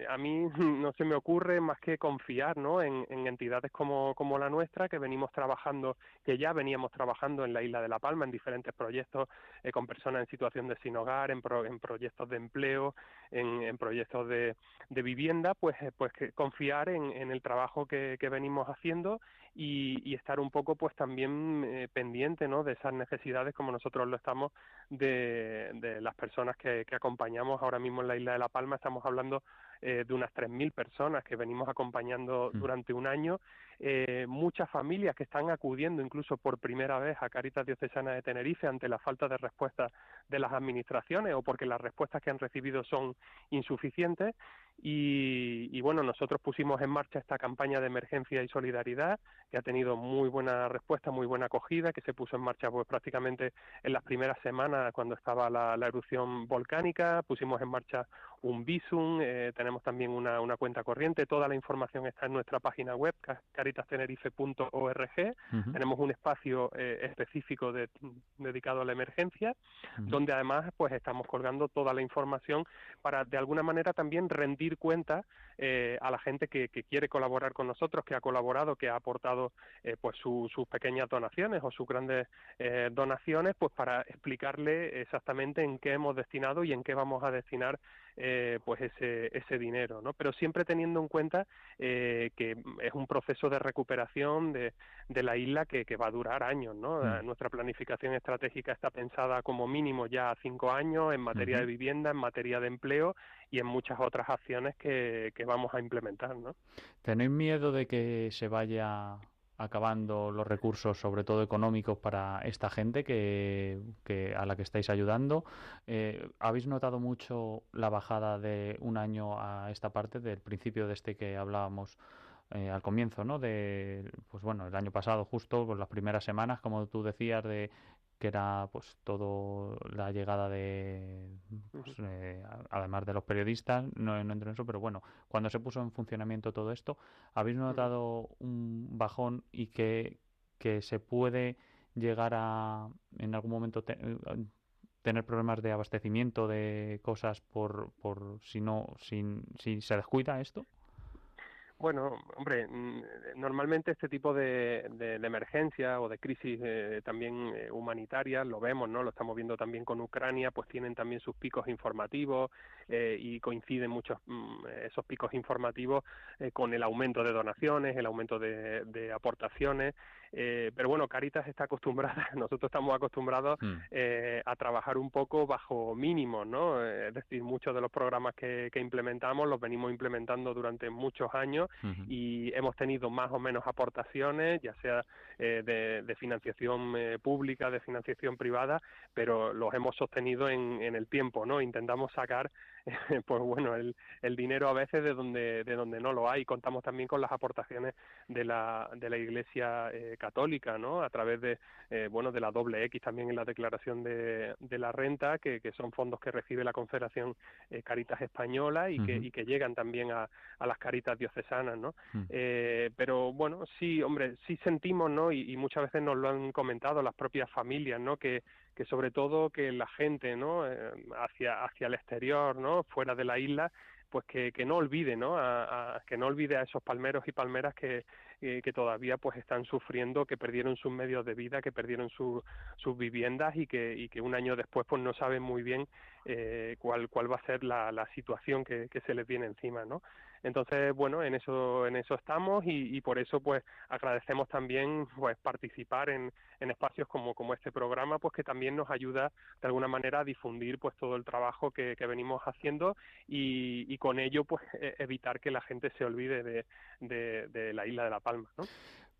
a mí no se me ocurre más que confiar ¿no? en, en, entidades como, como la nuestra, que venimos trabajando, que ya veníamos trabajando en la isla de La Palma, en diferentes proyectos eh, con personas en situación de sin hogar, en, pro, en proyectos de empleo, en, en proyectos de, de, vivienda, pues, eh, pues que confiar en, en el trabajo que, que venimos haciendo y, y, estar un poco pues también eh, pendiente ¿no? de esas necesidades como nosotros lo estamos de, de las personas que, que acompañamos ahora mismo en la isla de La Palma estamos hablando eh, de unas 3.000 personas que venimos acompañando mm. durante un año, eh, muchas familias que están acudiendo incluso por primera vez a Caritas Diocesana de Tenerife ante la falta de respuesta de las administraciones o porque las respuestas que han recibido son insuficientes. Y, bueno, nosotros pusimos en marcha esta campaña de emergencia y solidaridad que ha tenido muy buena respuesta, muy buena acogida, que se puso en marcha pues prácticamente en las primeras semanas cuando estaba la, erupción volcánica, pusimos en marcha un visum, eh, tenemos también una, una, cuenta corriente, toda la información está en nuestra página web, caritastenerife.org, uh -huh. tenemos un espacio eh, específico de, dedicado a la emergencia, uh -huh. donde además pues estamos colgando toda la información para de alguna manera también rendir cuenta eh, a la gente que, que, quiere colaborar con nosotros, que ha colaborado, que ha aportado eh, pues su, sus pequeñas donaciones o sus grandes eh, donaciones, pues para explicarle exactamente en qué hemos destinado y en qué vamos a destinar eh, pues ese, ese dinero, ¿no? Pero siempre teniendo en cuenta eh, que es un proceso de recuperación de, de la isla que, que, va a durar años, ¿no? Mm. Nuestra planificación estratégica está pensada como mínimo ya a cinco años en materia de vivienda, en materia de empleo y en muchas otras acciones que, que vamos a implementar, ¿no? ¿Tenéis miedo de que se vaya acabando los recursos, sobre todo económicos, para esta gente que, que a la que estáis ayudando? Eh, ¿Habéis notado mucho la bajada de un año a esta parte, del principio de este que hablábamos eh, al comienzo, ¿no? De, pues bueno, el año pasado, justo, con las primeras semanas, como tú decías, de que era pues todo la llegada de pues, eh, además de los periodistas no, no entro en eso pero bueno cuando se puso en funcionamiento todo esto habéis notado un bajón y que que se puede llegar a en algún momento te- eh, tener problemas de abastecimiento de cosas por por si no sin si se descuida esto Bueno, hombre, mm, normalmente este tipo de, de, de emergencia o de crisis eh, también eh, humanitarias lo vemos, ¿no? Lo estamos viendo también con Ucrania, pues tienen también sus picos informativos eh, y coinciden muchos mm, esos picos informativos eh, con el aumento de donaciones, el aumento de aportaciones. Eh, pero bueno, Caritas está acostumbrada, nosotros estamos acostumbrados Mm. eh, a trabajar un poco bajo mínimos, ¿no? Eh, es decir, muchos de los programas que, que implementamos los venimos implementando durante muchos años y hemos tenido más o menos aportaciones, ya sea eh, de, de financiación eh, pública, de financiación privada, pero los hemos sostenido en, en el tiempo, ¿no? Intentamos sacar, pues bueno, el, el dinero a veces de donde de donde no lo hay. Contamos también con las aportaciones de la de la Iglesia eh, católica, ¿no? A través de eh, bueno de la doble X también en la declaración de, de la renta, que, que son fondos que recibe la Confederación eh, Caritas Española y que y que llegan también a, a las Caritas diocesanas, ¿no? Eh, pero bueno, sí, hombre, sí sentimos, ¿no? Y, y muchas veces nos lo han comentado las propias familias, ¿no? Que, que sobre todo que la gente, ¿no? Eh, hacia, hacia el exterior, ¿no? Fuera de la isla, pues que, que no olvide, ¿no? A, que no olvide a esos palmeros y palmeras que, eh, que todavía pues están sufriendo, que perdieron sus medios de vida, que perdieron su- sus viviendas y que, y que un año después pues no saben muy bien eh, cuál, cuál va a ser la, la situación que, que se les viene encima, ¿no? Entonces, bueno, en eso, en eso estamos y, y por eso pues agradecemos también pues participar en, en espacios como, como este programa, pues que también nos ayuda de alguna manera a difundir pues todo el trabajo que, venimos haciendo y, y con ello pues e- evitar que la gente se olvide de, de, de la isla de La Palma, ¿no?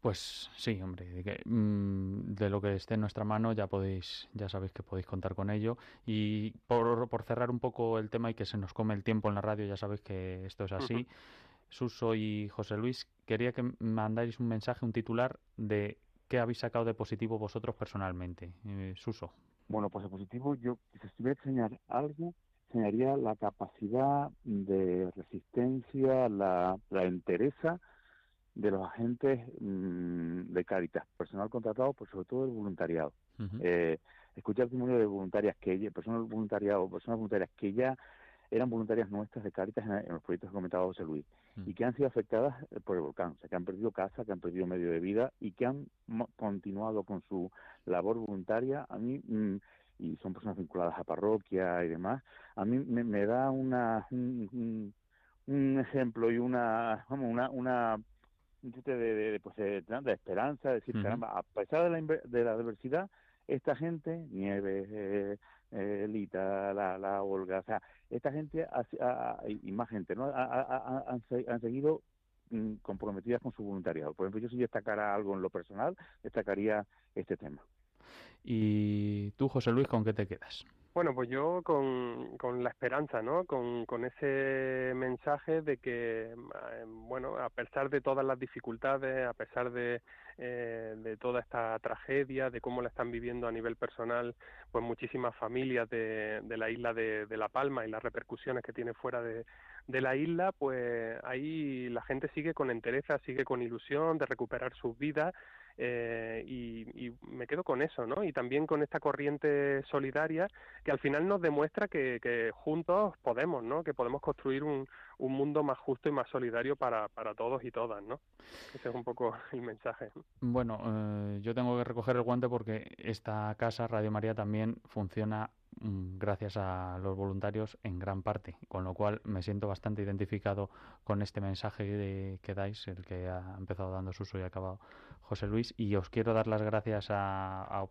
Pues sí, hombre, de, que, mm, de lo que esté en nuestra mano ya podéis, ya sabéis que podéis contar con ello. Y por, por cerrar un poco el tema y que se nos come el tiempo en la radio, ya sabéis que esto es así. Suso y José Luis, quería que mandáis un mensaje, un titular de qué habéis sacado de positivo vosotros personalmente. Eh, Suso. Bueno, pues de positivo, yo si tuviera que enseñar algo, enseñaría la capacidad de resistencia, la, la entereza de los agentes mm, de Cáritas, personal contratado, pero sobre todo el voluntariado. Ujú. Eh, escuché el testimonio de voluntarias que personas voluntariado, personas voluntarias que ya eran voluntarias nuestras de Cáritas en, en los proyectos que comentaba José Luis Mm. y que han sido afectadas eh, por el volcán, o sea, que han perdido casa, que han perdido medio de vida y que han continuado con su labor voluntaria. A mí mm, y son personas vinculadas a parroquia y demás. A mí me, me da una un, un- un ejemplo y una una una de, de, de, pues, de, de esperanza, de decir, caramba, a pesar de la, de la adversidad, esta gente, Nieves, eh, eh, Lita, la, la Olga, o sea, esta gente ha- ha- y más gente, ¿no? Ha- ha- ha- han, han seguido mm, comprometidas con su voluntariado. Por ejemplo, yo si destacara algo en lo personal, destacaría este tema. Y tú, José Luis, ¿con qué te quedas? Bueno, pues yo con, con la esperanza, ¿no? Con, con ese mensaje de que, eh, bueno, a pesar de todas las dificultades, a pesar de, eh, de toda esta tragedia, de cómo la están viviendo a nivel personal, pues muchísimas familias de, de la isla de, de La Palma y las repercusiones que tiene fuera de, de la isla, pues ahí la gente sigue con entereza, sigue con ilusión de recuperar sus vidas eh, y, me quedo con eso, ¿no? Y también con esta corriente solidaria que al final nos demuestra que, que juntos podemos, ¿no? Que podemos construir un, un mundo más justo y más solidario para, para todos y todas, ¿no? Ese es un poco el mensaje. Bueno, eh, yo tengo que recoger el guante porque esta casa, Radio María, también funciona mm, gracias a los voluntarios en gran parte, con lo cual me siento bastante identificado con este mensaje que dais, el que ha empezado dando Suso y ha acabado José Luis, y os quiero dar las gracias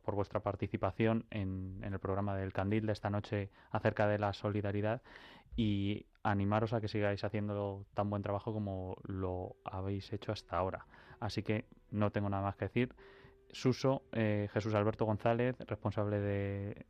por vuestra participación en, en el programa del Candil de esta noche acerca de la solidaridad y animaros a que sigáis haciendo tan buen trabajo como lo habéis hecho hasta ahora. Así que no tengo nada más que decir. Suso, eh, Jesús Alberto González, responsable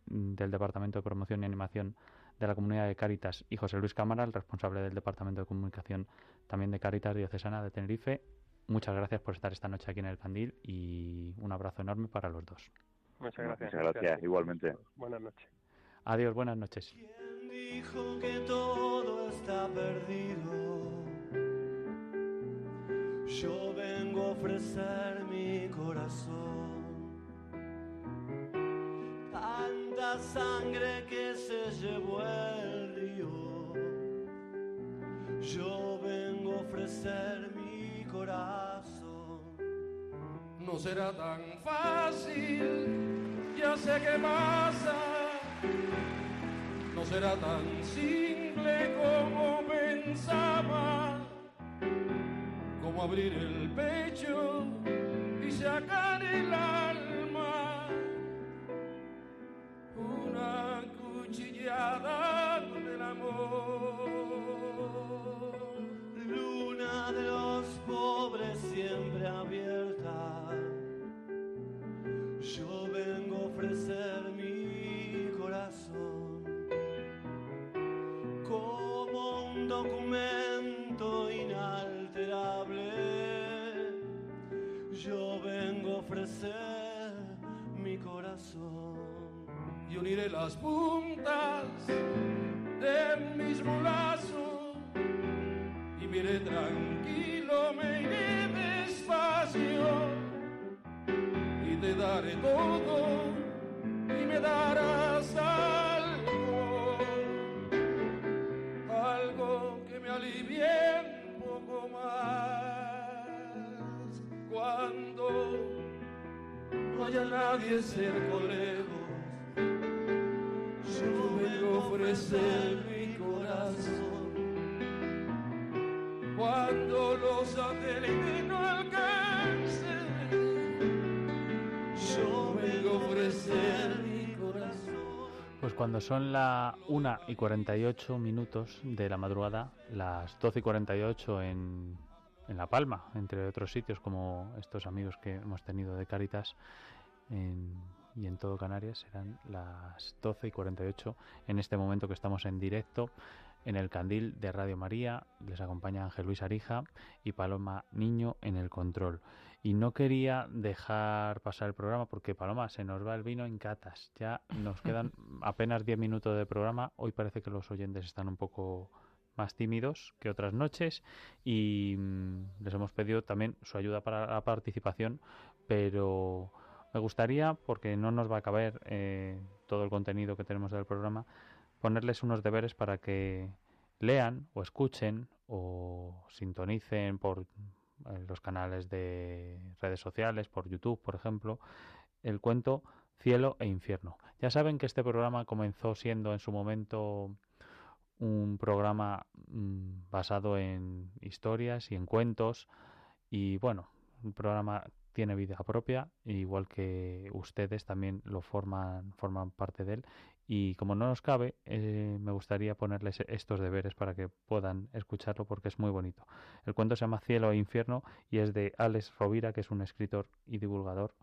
del Departamento de Promoción y Animación de la Comunidad de Cáritas, y José Luis Cámara, el responsable del Departamento de Comunicación también de Cáritas Diocesana de Tenerife. Muchas gracias por estar esta noche aquí en el Candil y un abrazo enorme para los dos. Muchas gracias. Muchas gracias, igualmente. Buenas noches. Adiós, buenas noches. ¿Quién dijo que todo está perdido? Yo vengo a ofrecer mi corazón. Tanta sangre que se llevó el río. Yo vengo a ofrecer mi corazón. No será tan fácil, ya sé qué pasa. No será tan simple como pensaba como abrir el pecho y sacar el alma. Una cuchillada uniré las puntas de mis brazos y me iré tranquilo, me iré despacio y te daré todo y me darás algo, algo que me alivie un poco más cuando no haya nadie cerca lejos. Yo vengo a ofrecer mi corazón cuando los satélites no alcancen. Yo vengo a ofrecer mi corazón. Pues cuando son la 1 y 48 minutos de la madrugada, las 12 y 48 en, en La Palma, entre otros sitios como estos amigos que hemos tenido de Cáritas en- y en todo Canarias, serán las 12 y 48 en este momento que estamos en directo en el candil de Radio María. Les acompaña Ángel Luis Arija y Paloma Niño en el control. Y no quería dejar pasar el programa porque Paloma se nos va el vino en catas. Ya nos quedan apenas 10 minutos de programa. Hoy parece que los oyentes están un poco más tímidos que otras noches y mm, les hemos pedido también su ayuda para la participación, pero me gustaría, porque no nos va a caber eh, todo el contenido que tenemos del programa, ponerles unos deberes para que lean o escuchen o sintonicen por eh, los canales de redes sociales, por YouTube, por ejemplo, el cuento Cielo e Infierno. Ya saben que este programa comenzó siendo en su momento un programa mm, basado en historias y en cuentos y bueno, un programa tiene vida propia, igual que ustedes también lo forman, forman parte de él. Y como no nos cabe, eh, me gustaría ponerles estos deberes para que puedan escucharlo porque es muy bonito. El cuento se llama Cielo e Infierno y es de Alex Rovira, que es un escritor y divulgador.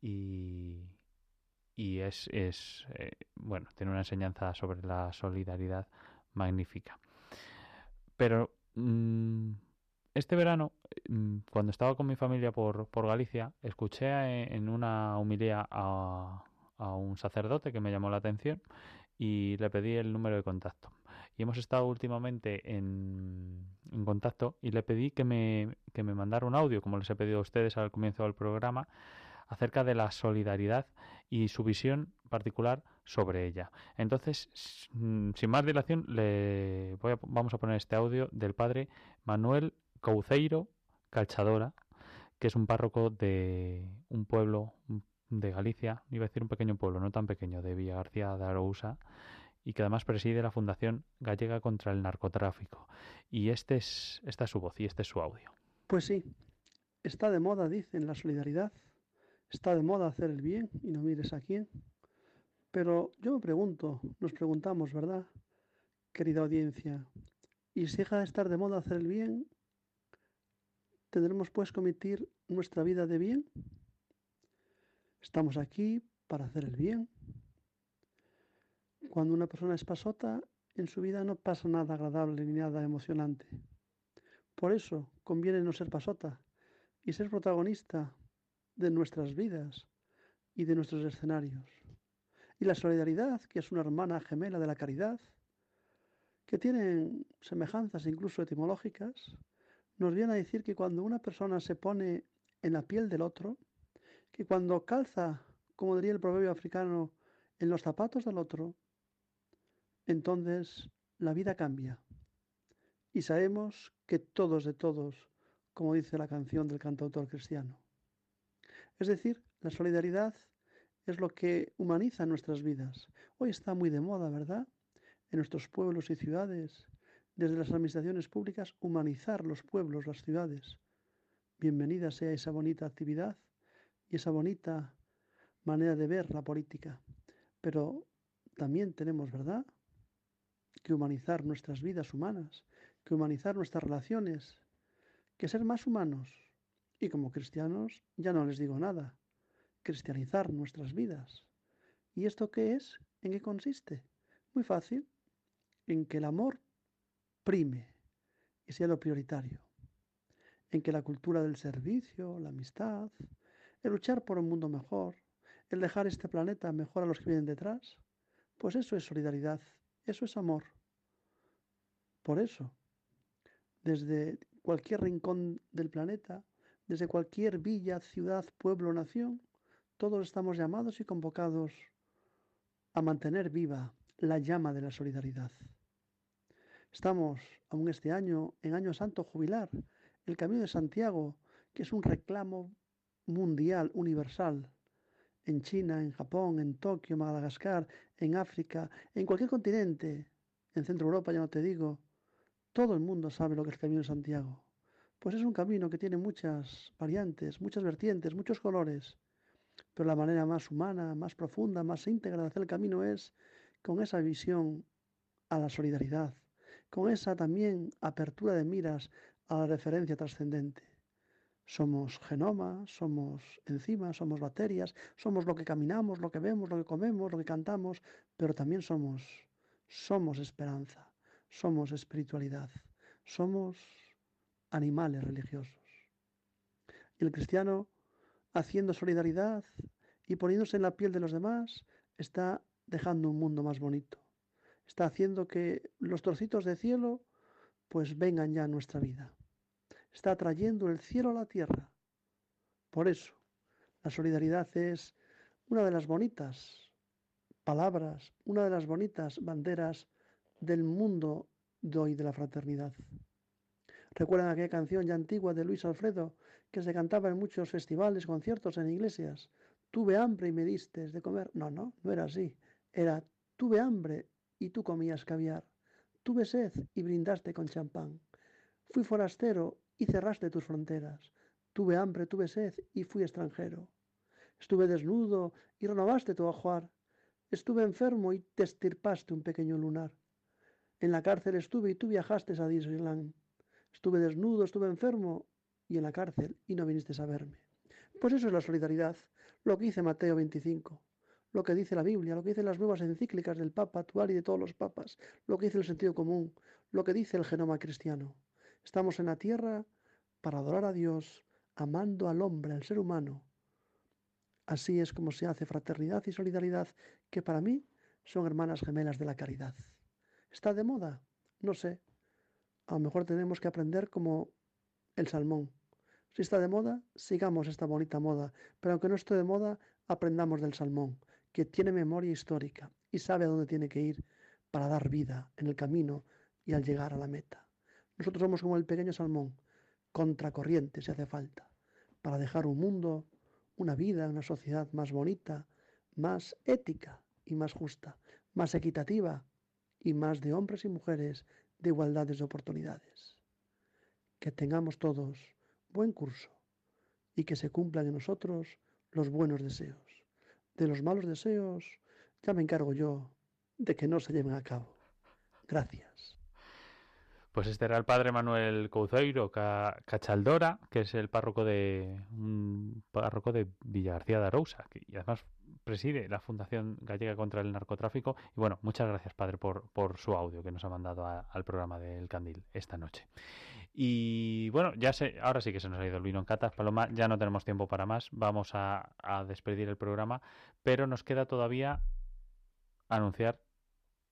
Y, y es, es eh, bueno, tiene una enseñanza sobre la solidaridad magnífica. Pero mm, este verano, mm, cuando estaba con mi familia por, por Galicia, escuché eh, en una humilía a, un sacerdote que me llamó la atención y le pedí el número de contacto. Y hemos estado últimamente en, en contacto y le pedí que me, que me mandara un audio, como les he pedido a ustedes al comienzo del programa, acerca de la solidaridad y su visión particular sobre ella. Entonces, mm, sin más dilación, le voy a- vamos a poner este audio del padre Manuel Couceiro Calchadora, que es un párroco de un pueblo de Galicia, iba a decir un pequeño pueblo, no tan pequeño, de Villa García de Arousa, y que además preside la Fundación Gallega contra el Narcotráfico. Y este es, esta es su voz y este es su audio. Pues sí, está de moda, dicen, la solidaridad. Está de moda hacer el bien y no mires a quién. Pero yo me pregunto, nos preguntamos, ¿verdad? Querida audiencia, ¿y si deja de estar de moda hacer el bien? ¿Tendremos pues que omitir nuestra vida de bien? Estamos aquí para hacer el bien. Cuando una persona es pasota, en su vida no pasa nada agradable ni nada emocionante. Por eso conviene no ser pasota y ser protagonista de nuestras vidas y de nuestros escenarios. Y la solidaridad, que es una hermana gemela de la caridad, que tienen semejanzas incluso etimológicas, nos viene a decir que cuando una persona se pone en la piel del otro, que cuando calza, como diría el proverbio africano, en los zapatos del otro, entonces la vida cambia. Y sabemos que todos de todos, como dice la canción del cantautor cristiano. Es decir, la solidaridad es lo que humaniza nuestras vidas. Hoy está muy de moda, ¿verdad? En nuestros pueblos y ciudades, desde las administraciones públicas, humanizar los pueblos, las ciudades. Bienvenida sea esa bonita actividad y esa bonita manera de ver la política. Pero también tenemos, ¿verdad?, que humanizar nuestras vidas humanas, que humanizar nuestras relaciones, que ser más humanos. Y como cristianos, ya no les digo nada, cristianizar nuestras vidas. ¿Y esto qué es? ¿En qué consiste? Muy fácil, en que el amor prime y sea lo prioritario, en que la cultura del servicio, la amistad, el luchar por un mundo mejor, el dejar este planeta mejor a los que vienen detrás, pues eso es solidaridad, eso es amor. Por eso, desde cualquier rincón del planeta, desde cualquier villa, ciudad, pueblo, nación, todos estamos llamados y convocados a mantener viva la llama de la solidaridad. Estamos, aún este año, en Año Santo Jubilar, el Camino de Santiago, que es un reclamo mundial, universal, en China, en Japón, en Tokio, Madagascar, en África, en cualquier continente, en Centro Europa, ya no te digo, todo el mundo sabe lo que es el Camino de Santiago. Pues es un camino que tiene muchas variantes, muchas vertientes, muchos colores, pero la manera más humana, más profunda, más íntegra de hacer el camino es con esa visión a la solidaridad, con esa también apertura de miras a la referencia trascendente. Somos genoma, somos enzimas, somos bacterias, somos lo que caminamos, lo que vemos, lo que comemos, lo que cantamos, pero también somos, somos esperanza, somos espiritualidad, somos animales religiosos. Y el cristiano, haciendo solidaridad y poniéndose en la piel de los demás, está dejando un mundo más bonito. Está haciendo que los trocitos de cielo pues vengan ya a nuestra vida está trayendo el cielo a la tierra. Por eso, la solidaridad es una de las bonitas palabras, una de las bonitas banderas del mundo de hoy de la fraternidad. ¿Recuerdan aquella canción ya antigua de Luis Alfredo que se cantaba en muchos festivales, conciertos, en iglesias? Tuve hambre y me diste de comer. No, no, no era así. Era tuve hambre y tú comías caviar. Tuve sed y brindaste con champán. Fui forastero y cerraste tus fronteras. Tuve hambre, tuve sed y fui extranjero. Estuve desnudo y renovaste tu ajuar. Estuve enfermo y te estirpaste un pequeño lunar. En la cárcel estuve y tú viajaste a Disneyland. Estuve desnudo, estuve enfermo y en la cárcel y no viniste a verme. Pues eso es la solidaridad, lo que dice Mateo 25, lo que dice la Biblia, lo que dicen las nuevas encíclicas del Papa actual y de todos los papas, lo que dice el sentido común, lo que dice el genoma cristiano. Estamos en la tierra para adorar a Dios, amando al hombre, al ser humano. Así es como se hace fraternidad y solidaridad, que para mí son hermanas gemelas de la caridad. ¿Está de moda? No sé. A lo mejor tenemos que aprender como el salmón. Si está de moda, sigamos esta bonita moda, pero aunque no esté de moda, aprendamos del salmón, que tiene memoria histórica y sabe a dónde tiene que ir para dar vida en el camino y al llegar a la meta. Nosotros somos como el pequeño salmón, contracorriente si hace falta, para dejar un mundo, una vida, una sociedad más bonita, más ética y más justa, más equitativa y más de hombres y mujeres de igualdades de oportunidades. Que tengamos todos buen curso y que se cumplan en nosotros los buenos deseos. De los malos deseos ya me encargo yo de que no se lleven a cabo. Gracias. Pues este era el padre Manuel Couceiro Cachaldora, que es el párroco de un párroco de Villagarcía de Arousa, que, además preside la Fundación Gallega contra el Narcotráfico. Y bueno, muchas gracias, padre, por, por su audio que nos ha mandado al programa del Candil esta noche. Y bueno, ya sé, ahora sí que se nos ha ido el vino en catas, Paloma, ya no tenemos tiempo para más, vamos a, despedir el programa, pero nos queda todavía anunciar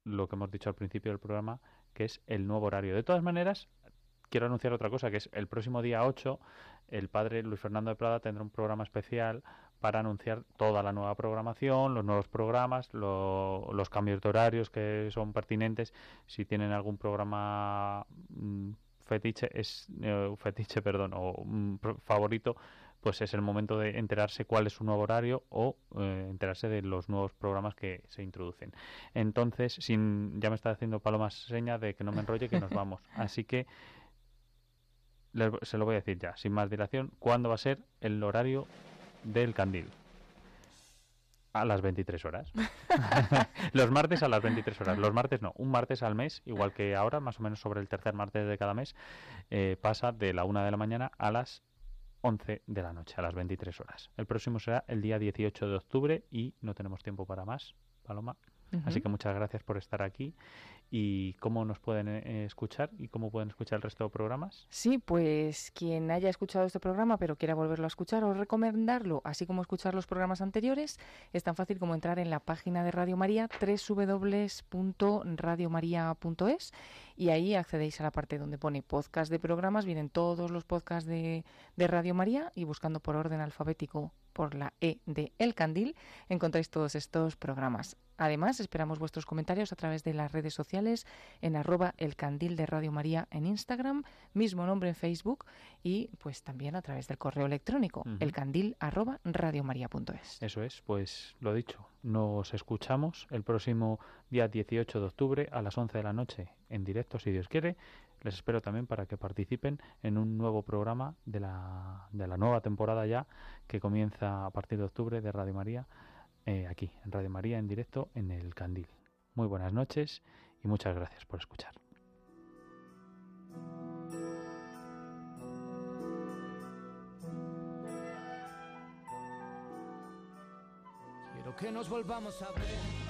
lo que hemos dicho al principio del programa, que es el nuevo horario. De todas maneras, quiero anunciar otra cosa, que es el próximo día 8, el padre Luis Fernando de Prada tendrá un programa especial para anunciar toda la nueva programación, los nuevos programas, los cambios de horarios que son pertinentes. Si tienen algún programa mm, fetiche, es eh, fetiche, perdón, o mm, favorito, pues es el momento de enterarse cuál es su nuevo horario o eh, enterarse de los nuevos programas que se introducen. Entonces, sin, ya me está haciendo Paloma seña de que no me enrolle, que nos vamos. Así que se lo voy a decir ya, sin más dilación, ¿cuándo va a ser el horario del candil? A las 23 horas. los martes a las 23 horas. Los martes no, un martes al mes, igual que ahora, más o menos sobre el tercer martes de cada mes, eh, pasa de la una de la mañana a las 11 de la noche, a las 23 horas. El próximo será el día 18 de octubre y no tenemos tiempo para más, Paloma. Así que muchas gracias por estar aquí y cómo nos pueden eh, escuchar y cómo pueden escuchar el resto de programas. Sí, pues quien haya escuchado este programa pero quiera volverlo a escuchar o recomendarlo, así como escuchar los programas anteriores, es tan fácil como entrar en la página de Radio María, www.radiomaria.es y ahí accedéis a la parte donde pone podcast de programas, vienen todos los podcasts de, de Radio María y buscando por orden alfabético por la E de El Candil encontráis todos estos programas. Además, esperamos vuestros comentarios a través de las redes sociales en arroba el candil de Radio María en Instagram, mismo nombre en Facebook y pues también a través del correo electrónico, el candil arroba radiomaria.es. Eso es, pues lo dicho, nos escuchamos el próximo día 18 de octubre a las 11 de la noche en directo, si Dios quiere. Les espero también para que participen en un nuevo programa de la, de la nueva temporada ya que comienza a partir de octubre de Radio María eh, aquí, en Radio María, en directo, en el Candil. Muy buenas noches y muchas gracias por escuchar. Quiero que nos volvamos a ver.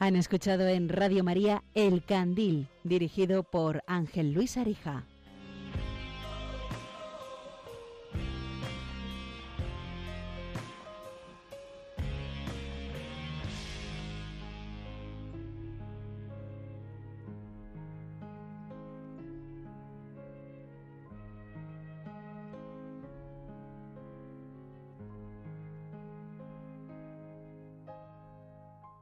Han escuchado en Radio María El Candil, dirigido por Ángel Luis Arija.